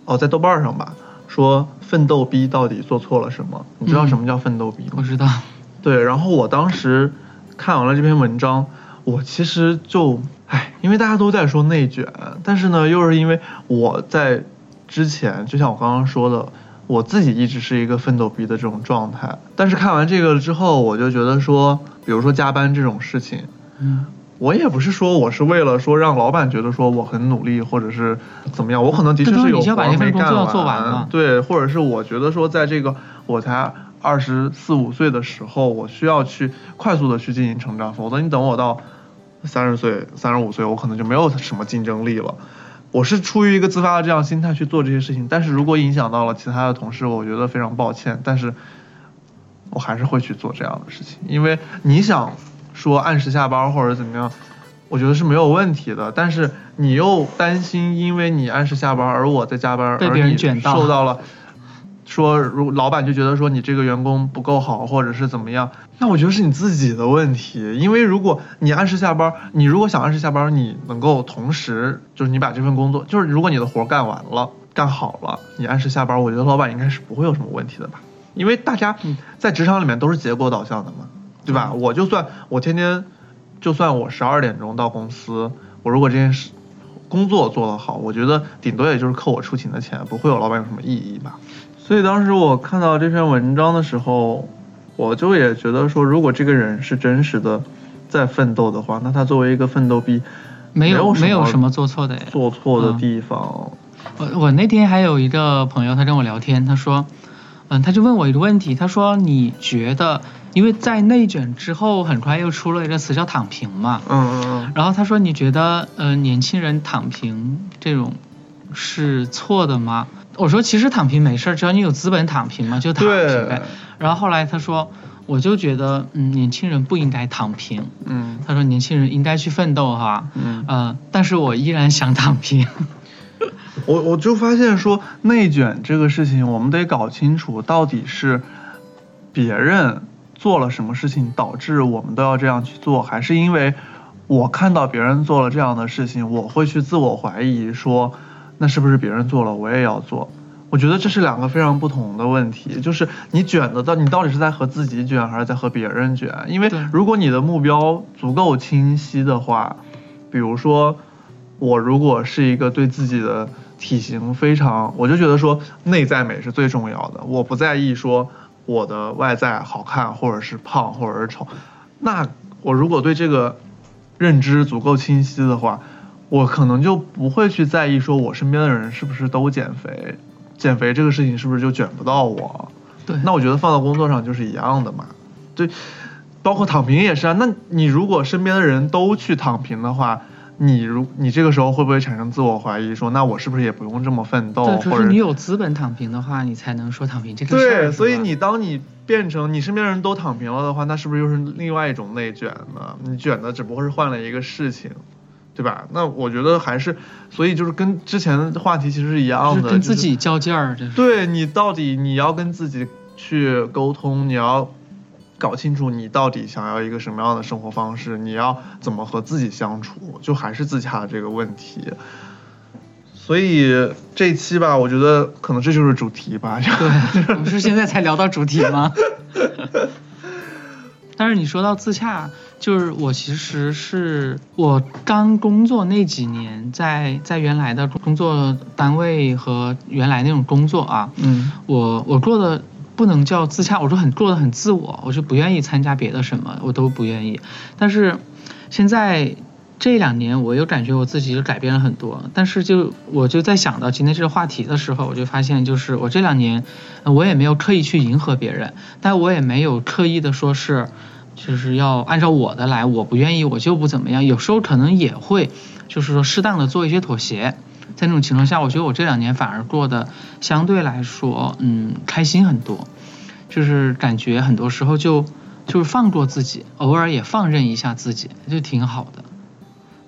哦，在豆瓣上吧，说奋斗逼到底做错了什么？你知道嗯什么叫奋斗逼吗？我知道，对，然后我当时看完了这篇文章，我其实就，唉，因为大家都在说内卷，但是呢，又是因为我在之前，就像我刚刚说的，我自己一直是一个奋斗逼的这种状态，但是看完这个之后，我就觉得说，比如说加班这种事情，嗯，我也不是说我是为了说让老板觉得说我很努力，或者是怎么样，我可能的确是有活没干工作做完嘛对，或者是我觉得说在这个我才二十四五岁的时候，我需要去快速的去进行成长，否则你等我到三十岁、三十五岁，我可能就没有什么竞争力了。我是出于一个自发的这样心态去做这些事情，但是如果影响到了其他的同事，我觉得非常抱歉，但是我还是会去做这样的事情，因为你想说按时下班或者怎么样，我觉得是没有问题的，但是你又担心因为你按时下班，而我在加班，被别人卷到受到了说如老板就觉得说你这个员工不够好，或者是怎么样，那我觉得是你自己的问题。因为如果你按时下班，你如果想按时下班，你能够同时就是你把这份工作，就是如果你的活干完了，干好了，你按时下班，我觉得老板应该是不会有什么问题的吧？因为大家在职场里面都是结果导向的嘛，对吧？我就算我天天，就算我十二点钟到公司，我如果这件事工作做得好，我觉得顶多也就是扣我出勤的钱，不会有老板有什么异议吧？所以当时我看到这篇文章的时候，我就也觉得说，如果这个人是真实的在奋斗的话，那他作为一个奋斗逼，没有没有什么做错的，做错的地方。我我那天还有一个朋友，他跟我聊天，他说，嗯，他就问我一个问题，他说你觉得，因为在内卷之后，很快又出了一个词叫躺平嘛，嗯嗯嗯，然后他说你觉得，呃，年轻人躺平这种是错的吗？我说其实躺平没事，只要你有资本躺平嘛，就躺平呗。然后后来他说，我就觉得，嗯，年轻人不应该躺平，嗯，他说年轻人应该去奋斗哈，嗯，呃，但是我依然想躺平。我我就发现说内卷这个事情，我们得搞清楚到底是别人做了什么事情导致我们都要这样去做，还是因为我看到别人做了这样的事情，我会去自我怀疑说，那是不是别人做了我也要做？我觉得这是两个非常不同的问题，就是你卷的到你到底是在和自己卷，还是在和别人卷？因为如果你的目标足够清晰的话，比如说我如果是一个对自己的体型非常，我就觉得说内在美是最重要的。我不在意说我的外在好看，或者是胖，或者是丑。那我如果对这个认知足够清晰的话，我可能就不会去在意说我身边的人是不是都减肥，减肥这个事情是不是就卷不到我。对，那我觉得放到工作上就是一样的嘛。对，包括躺平也是啊。那你如果身边的人都去躺平的话，你如你这个时候会不会产生自我怀疑，说那我是不是也不用这么奋斗？对，就是你有资本躺平的话，你才能说躺平这个事儿。对，所以你当你变成你身边人都躺平了的话，那是不是又是另外一种内卷呢？你卷的只不过是换了一个事情，对吧？那我觉得还是，所以就是跟之前的话题其实是一样的，跟自己较劲儿。对你到底你要跟自己去沟通，你要。搞清楚你到底想要一个什么样的生活方式，你要怎么和自己相处，就还是自洽的这个问题。所以这一期吧，我觉得可能这就是主题吧。对，不是现在才聊到主题吗？但是你说到自洽，就是我其实是我刚工作那几年，在在原来的工作单位和原来那种工作啊，嗯，我我过的。不能叫自洽，我说很做的很自我，我就不愿意参加别的什么，我都不愿意。但是现在这两年，我又感觉我自己就改变了很多。但是就我就在想到今天这个话题的时候，我就发现，就是我这两年我也没有刻意去迎合别人，但我也没有刻意的说是就是要按照我的来，我不愿意我就不怎么样。有时候可能也会就是说适当的做一些妥协。在那种情况下，我觉得我这两年反而过得相对来说，嗯，开心很多，就是感觉很多时候就就是放过自己，偶尔也放任一下自己，就挺好的。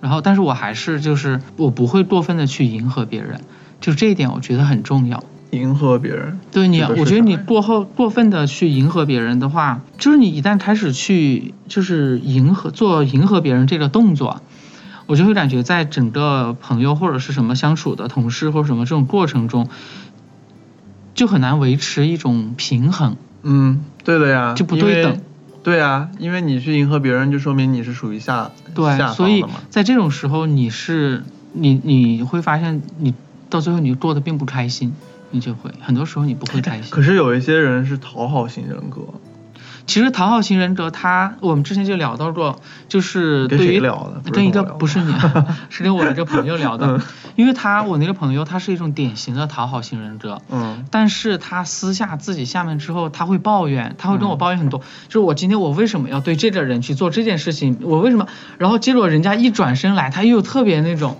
然后，但是我还是就是我不会过分的去迎合别人，就这一点我觉得很重要。迎合别人？对你，我觉得你过后过分的去迎合别人的话，就是你一旦开始去就是迎合做迎合别人这个动作。我就会感觉，在整个朋友或者是什么相处的同事或者什么这种过程中，就很难维持一种平衡。嗯，对的呀，就不对等。对啊，因为你去迎合别人，就说明你是属于下对，所以在这种时候，你是你你会发现，你到最后你过得并不开心，你就会很多时候你不会开心。可是有一些人是讨好型人格。其实讨好型人格，他我们之前就聊到过，就是对于跟一个不是你，是跟我一个朋友聊的，因为他我那个朋友他是一种典型的讨好型人格，嗯，但是他私下自己下面之后，他会抱怨，他会跟我抱怨很多，就是我今天我为什么要对这个人去做这件事情，我为什么，然后结果人家一转身来，他又特别那种。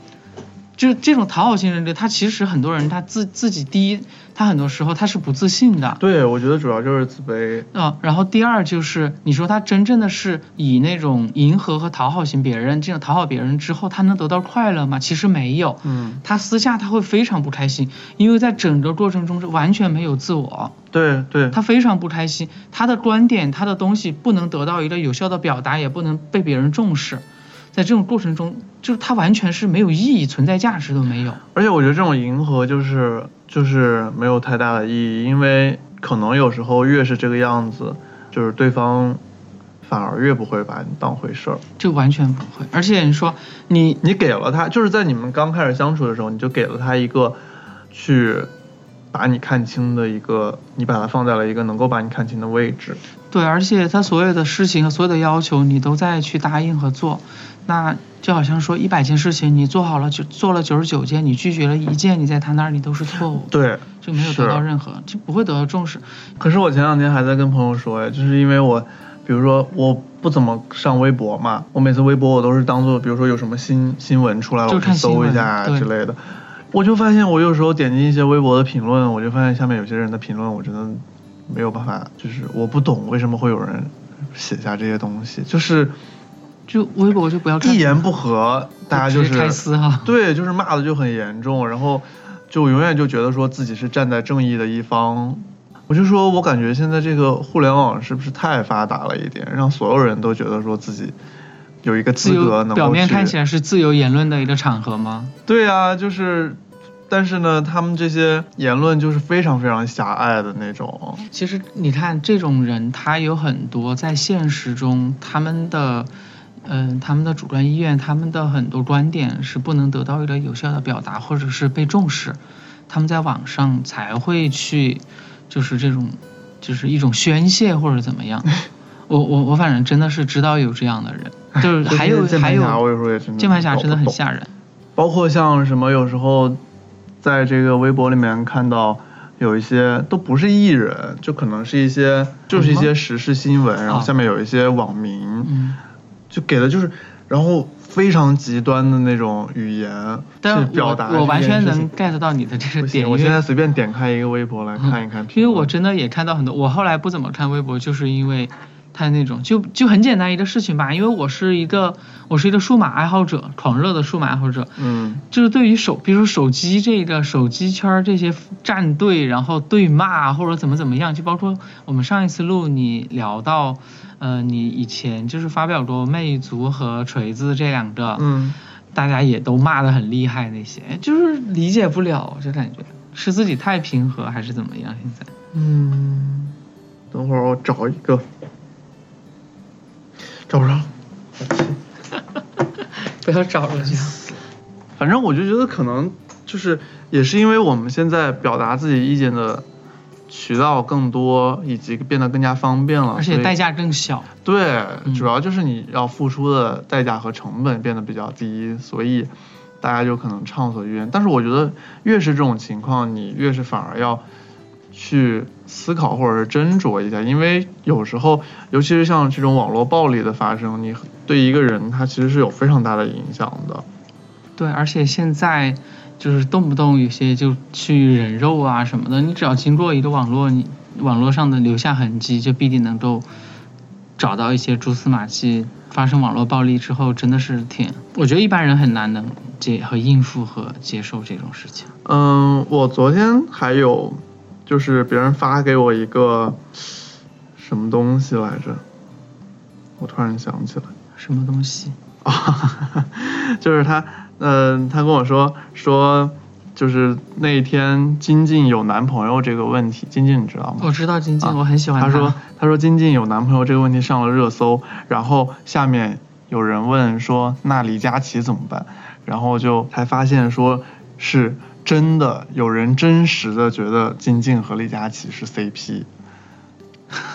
就是这种讨好型人格，他其实很多人他自自己第一，他很多时候他是不自信的，对，我觉得主要就是自卑。嗯，然后第二就是你说他真正的是以那种迎合和讨好型别人，这种讨好别人之后，他能得到快乐吗？其实没有，嗯，他私下他会非常不开心，因为在整个过程中是完全没有自我，对对，他非常不开心，他的观点他的东西不能得到一个有效的表达，也不能被别人重视。在这种过程中，就是它完全是没有意义，存在价值都没有。而且我觉得这种迎合就是就是没有太大的意义，因为可能有时候越是这个样子，就是对方反而越不会把你当回事儿。这完全不会。而且你说你你给了他，就是在你们刚开始相处的时候，你就给了他一个去把你看清的一个，你把他放在了一个能够把你看清的位置。对，而且他所有的事情和所有的要求，你都在去答应和做。那就好像说一百件事情你做好了就做了九十九件，你拒绝了一件，你在他那儿你都是错误，对，就没有得到任何，就不会得到重视。可是我前两天还在跟朋友说，哎，就是因为我，比如说我不怎么上微博嘛，我每次微博我都是当做，比如说有什么新新闻出来了，我去搜一下之类的。我就发现我有时候点击一些微博的评论，我就发现下面有些人的评论，我真的没有办法，就是我不懂为什么会有人写下这些东西，就是。就微博就不要一言不合，大家就是开撕哈。对，就是骂的就很严重，然后就永远就觉得说自己是站在正义的一方。我就说我感觉现在这个互联网是不是太发达了一点，让所有人都觉得说自己有一个资格能表面看起来是自由言论的一个场合吗？对啊，就是，但是呢，他们这些言论就是非常非常狭隘的那种。其实你看这种人，他有很多在现实中他们的。嗯，他们的主观意愿，他们的很多观点是不能得到一个有效的表达，或者是被重视，他们在网上才会去，就是这种，就是一种宣泄或者怎么样。我我我反正真的是知道有这样的人，就是还有还有键盘侠真的很吓人。包括像什么有时候，在这个微博里面看到有一些都不是艺人，就可能是一些就是一些时事新闻，然后下面有一些网民。就给的就是，然后非常极端的那种语言去表达。我完全能 get 到你的这个点。我现在随便点开一个微博来看一看。因为我真的也看到很多，我后来不怎么看微博，就是因为他那种就就很简单一个事情吧。因为我是一个我是一个数码爱好者，狂热的数码爱好者。嗯。就是对于手，比如说手机这个手机圈这些战队，然后对骂或者怎么怎么样，就包括我们上一次录你聊到。呃，你以前就是发表过魅族和锤子这两个，嗯，大家也都骂的很厉害那些，就是理解不了，就感觉是自己太平和还是怎么样？现在，嗯，等会儿我找一个，找不着，不要找了就，反正我就觉得可能就是也是因为我们现在表达自己意见的。渠道更多，以及变得更加方便了，而且代价更小。对，主要就是你要付出的代价和成本变得比较低，所以大家就可能畅所欲言。但是我觉得，越是这种情况，你越是反而要去思考或者是斟酌一下，因为有时候，尤其是像这种网络暴力的发生，你对一个人他其实是有非常大的影响的。对，而且现在。就是动不动有些就去人肉啊什么的，你只要经过一个网络，你网络上的留下痕迹，就必定能够找到一些蛛丝马迹。发生网络暴力之后，真的是挺，我觉得一般人很难能接和应付和接受这种事情。嗯，我昨天还有就是别人发给我一个什么东西来着，我突然想起来，什么东西啊，就是他。嗯，他跟我说说，就是那一天金靖有男朋友这个问题，金靖你知道吗？我知道金靖，我很喜欢他。他说他说金靖有男朋友这个问题上了热搜，然后下面有人问说那李佳琦怎么办？然后就才发现说是真的有人真实的觉得金靖和李佳琦是 CP，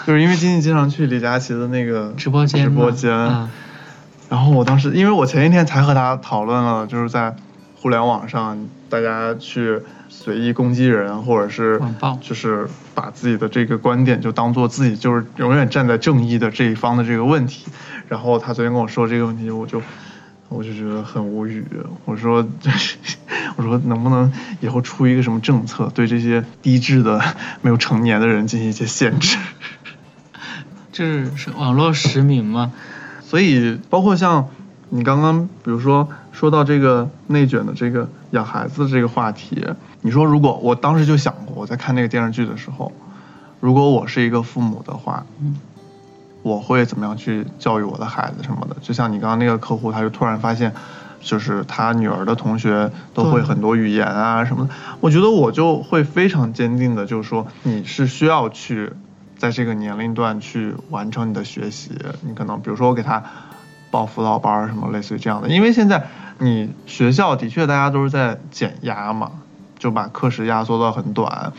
就是因为金靖经常去李佳琦的那个直播间直播间。然后我当时，因为我前一天才和他讨论了，就是在互联网上大家去随意攻击人，或者是就是把自己的这个观点就当做自己就是永远站在正义的这一方的这个问题。然后他昨天跟我说这个问题，我就我就觉得很无语。我说，我说能不能以后出一个什么政策，对这些低智的没有成年的人进行一些限制？这是网络实名吗？所以包括像你刚刚比如说说到这个内卷的这个养孩子这个话题，你说如果我当时就想过，我在看那个电视剧的时候，如果我是一个父母的话，嗯。我会怎么样去教育我的孩子什么的？就像你刚刚那个客户，他就突然发现，就是他女儿的同学都会很多语言啊什么的。我觉得我就会非常坚定的，就是说你是需要去在这个年龄段去完成你的学习。你可能比如说我给他报辅导班什么类似于这样的，因为现在你学校的确大家都是在减压嘛，就把课时压缩到很短。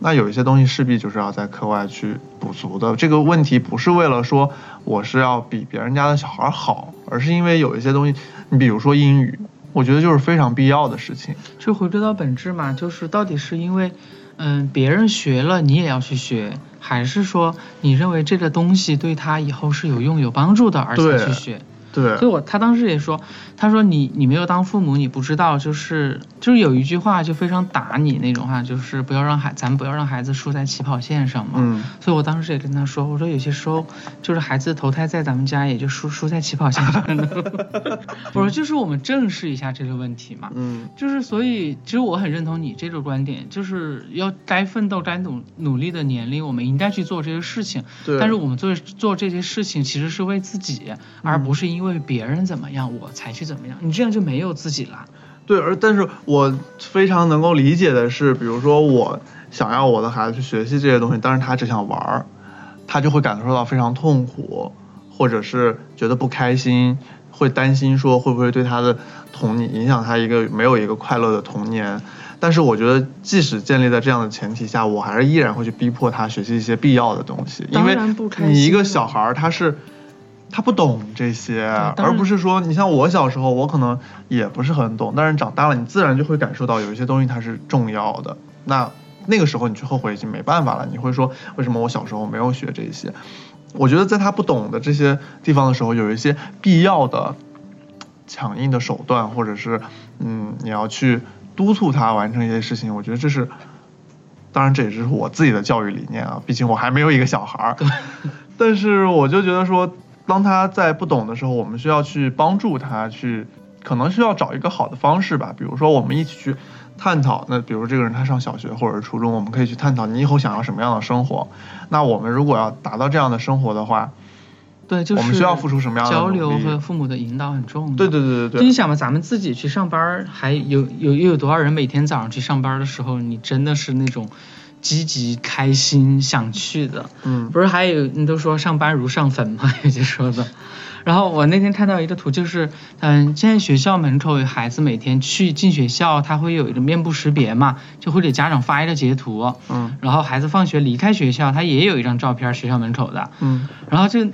那有一些东西势必就是要在课外去补足的。这个问题不是为了说我是要比别人家的小孩好，而是因为有一些东西，你比如说英语，我觉得就是非常必要的事情。就回归到本质嘛，就是到底是因为，嗯，别人学了你也要去学，还是说你认为这个东西对他以后是有用有帮助的而且去学？对，所以我他当时也说，他说你你没有当父母，你不知道，就是就是有一句话就非常打你那种话，就是不要让孩咱们不要让孩子输在起跑线上嘛。嗯。所以我当时也跟他说，我说有些时候就是孩子投胎在咱们家也就输输在起跑线上了。我说就是我们正视一下这个问题嘛。嗯。就是所以其实我很认同你这个观点，就是要该奋斗该努努力的年龄，我们应该去做这些事情。对。但是我们做做这些事情其实是为自己，而不是因为。为别人怎么样，我才去怎么样，你这样就没有自己了。对，而但是我非常能够理解的是，比如说我想要我的孩子去学习这些东西，但是他只想玩儿，他就会感受到非常痛苦，或者是觉得不开心，会担心说会不会对他的童年影响他一个没有一个快乐的童年。但是我觉得，即使建立在这样的前提下，我还是依然会去逼迫他学习一些必要的东西，因为你一个小孩儿他是。他不懂这些，而不是说你像我小时候，我可能也不是很懂，但是长大了，你自然就会感受到有一些东西它是重要的。那那个时候你去后悔已经没办法了，你会说为什么我小时候没有学这些？我觉得在他不懂的这些地方的时候，有一些必要的强硬的手段，或者是嗯，你要去督促他完成一些事情。我觉得这是，当然这也是我自己的教育理念啊，毕竟我还没有一个小孩儿。但是我就觉得说。当他在不懂的时候，我们需要去帮助他，去可能需要找一个好的方式吧。比如说，我们一起去探讨。那比如这个人他上小学或者是初中，我们可以去探讨你以后想要什么样的生活。那我们如果要达到这样的生活的话，对，就是我们需要付出什么样的交流和父母的引导很重要。对对对对对。就你想吧，咱们自己去上班，还有有又有多少人每天早上去上班的时候，你真的是那种。积极开心想去的，嗯，不是还有你都说上班如上坟吗？有些说的。然后我那天看到一个图，就是嗯，现在学校门口有孩子每天去进学校，他会有一个面部识别嘛，就会给家长发一个截图，嗯，然后孩子放学离开学校，他也有一张照片，学校门口的，嗯，然后就。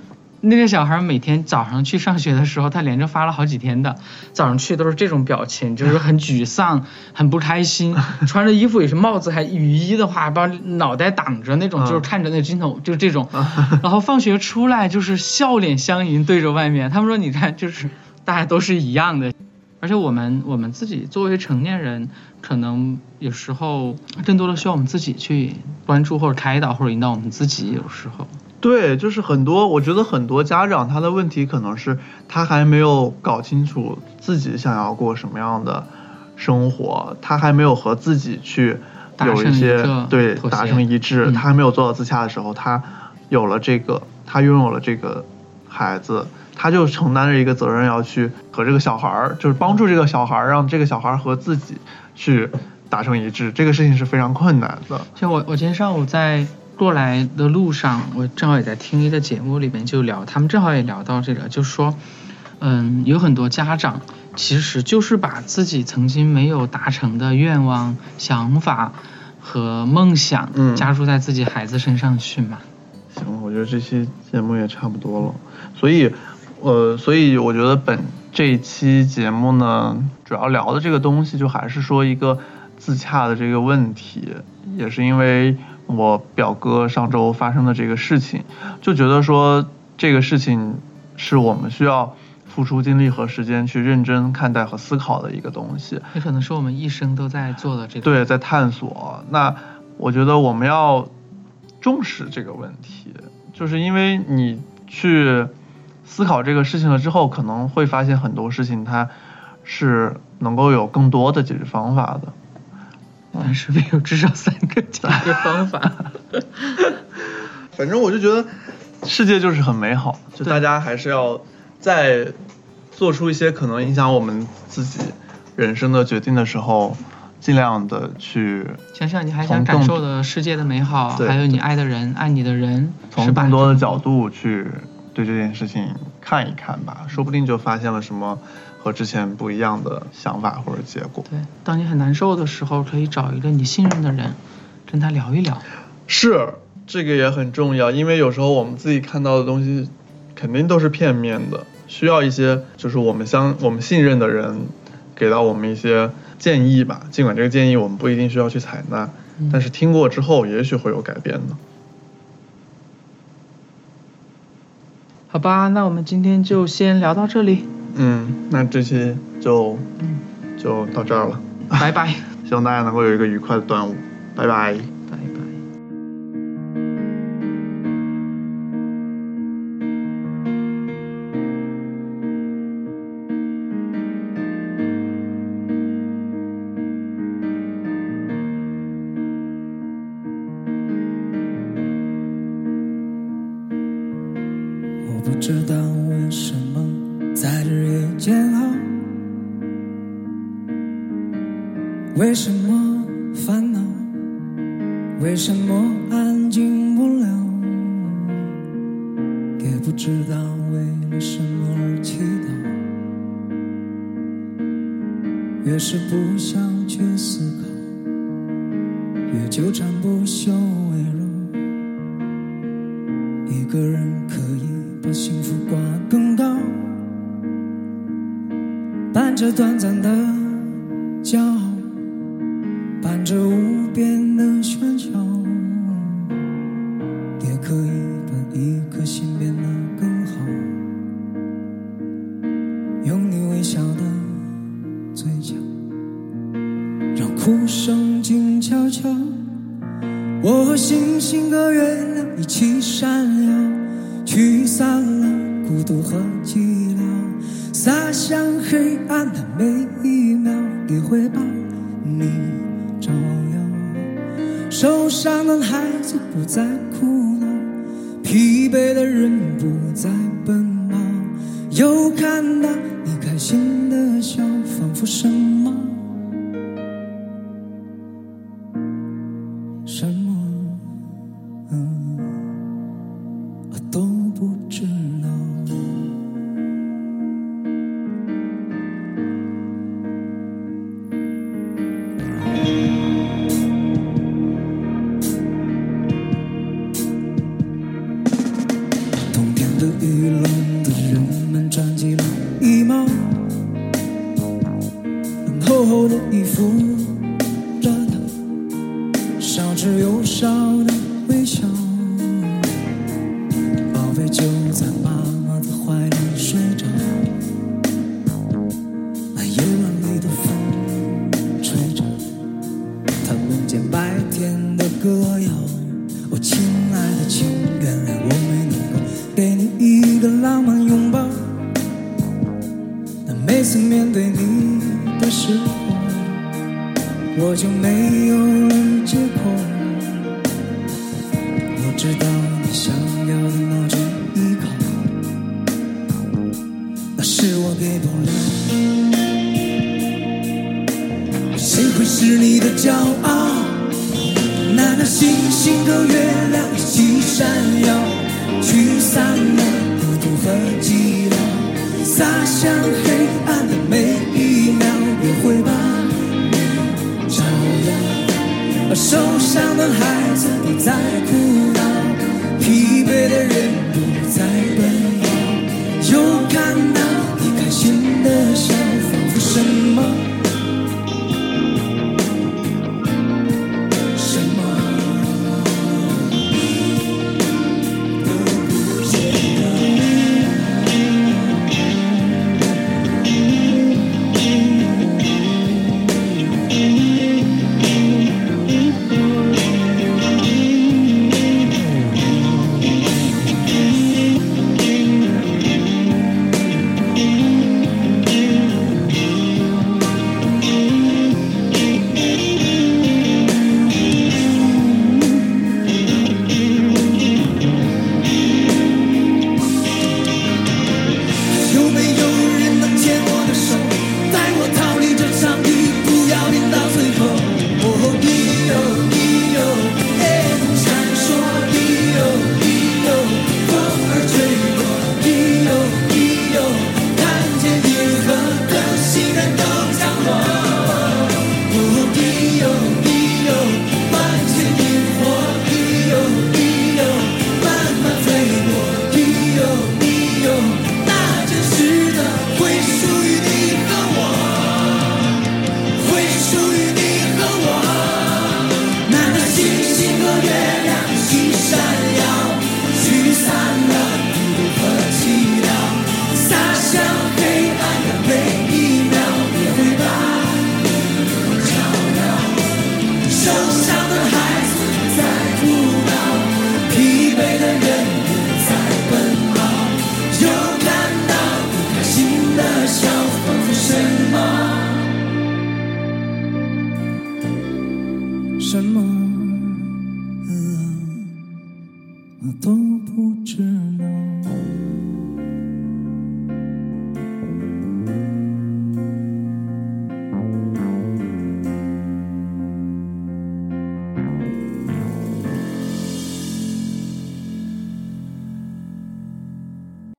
那个小孩每天早上去上学的时候，他连着发了好几天的，早上去都是这种表情，就是很沮丧、很不开心，穿着衣服也是帽子还雨衣的话，把脑袋挡着那种，就是看着那镜头就是这种，然后放学出来就是笑脸相迎对着外面，他们说你看就是大家都是一样的，而且我们我们自己作为成年人，可能有时候更多的需要我们自己去关注或者开导或者引导我们自己，有时候。对，就是很多，我觉得很多家长他的问题可能是他还没有搞清楚自己想要过什么样的生活，他还没有和自己去有一些对达成一致，他还没有做到自洽的时候，他有了这个，他拥有了这个孩子，他就承担着一个责任，要去和这个小孩儿，就是帮助这个小孩儿，让这个小孩儿和自己去达成一致，这个事情是非常困难的。像我，我今天上午在。过来的路上，我正好也在听一个节目里面就聊，他们正好也聊到这个，就说，嗯，有很多家长其实就是把自己曾经没有达成的愿望、想法和梦想，嗯，加注在自己孩子身上去嘛。行了，我觉得这期节目也差不多了，所以，呃，所以我觉得本这一期节目呢，主要聊的这个东西就还是说一个自洽的这个问题，也是因为。我表哥上周发生的这个事情，就觉得说这个事情是我们需要付出精力和时间去认真看待和思考的一个东西。也可能是我们一生都在做的这个。对，在探索。那我觉得我们要重视这个问题，就是因为你去思考这个事情了之后，可能会发现很多事情它是能够有更多的解决方法的。但是没有至少三个解决方法。反正我就觉得世界就是很美好，就大家还是要在做出一些可能影响我们自己人生的决定的时候，尽量的去想想你还想感受的世界的美好，还有你爱的人、爱你的人，从更多的角度去对这件事情看一看吧，说不定就发现了什么。和之前不一样的想法或者结果。对，当你很难受的时候，可以找一个你信任的人，跟他聊一聊。是，这个也很重要，因为有时候我们自己看到的东西，肯定都是片面的，需要一些就是我们相我们信任的人，给到我们一些建议吧。尽管这个建议我们不一定需要去采纳，但是听过之后，也许会有改变的。好吧，那我们今天就先聊到这里。嗯，那这期就就到这儿了，拜拜。希望大家能够有一个愉快的端午，拜拜。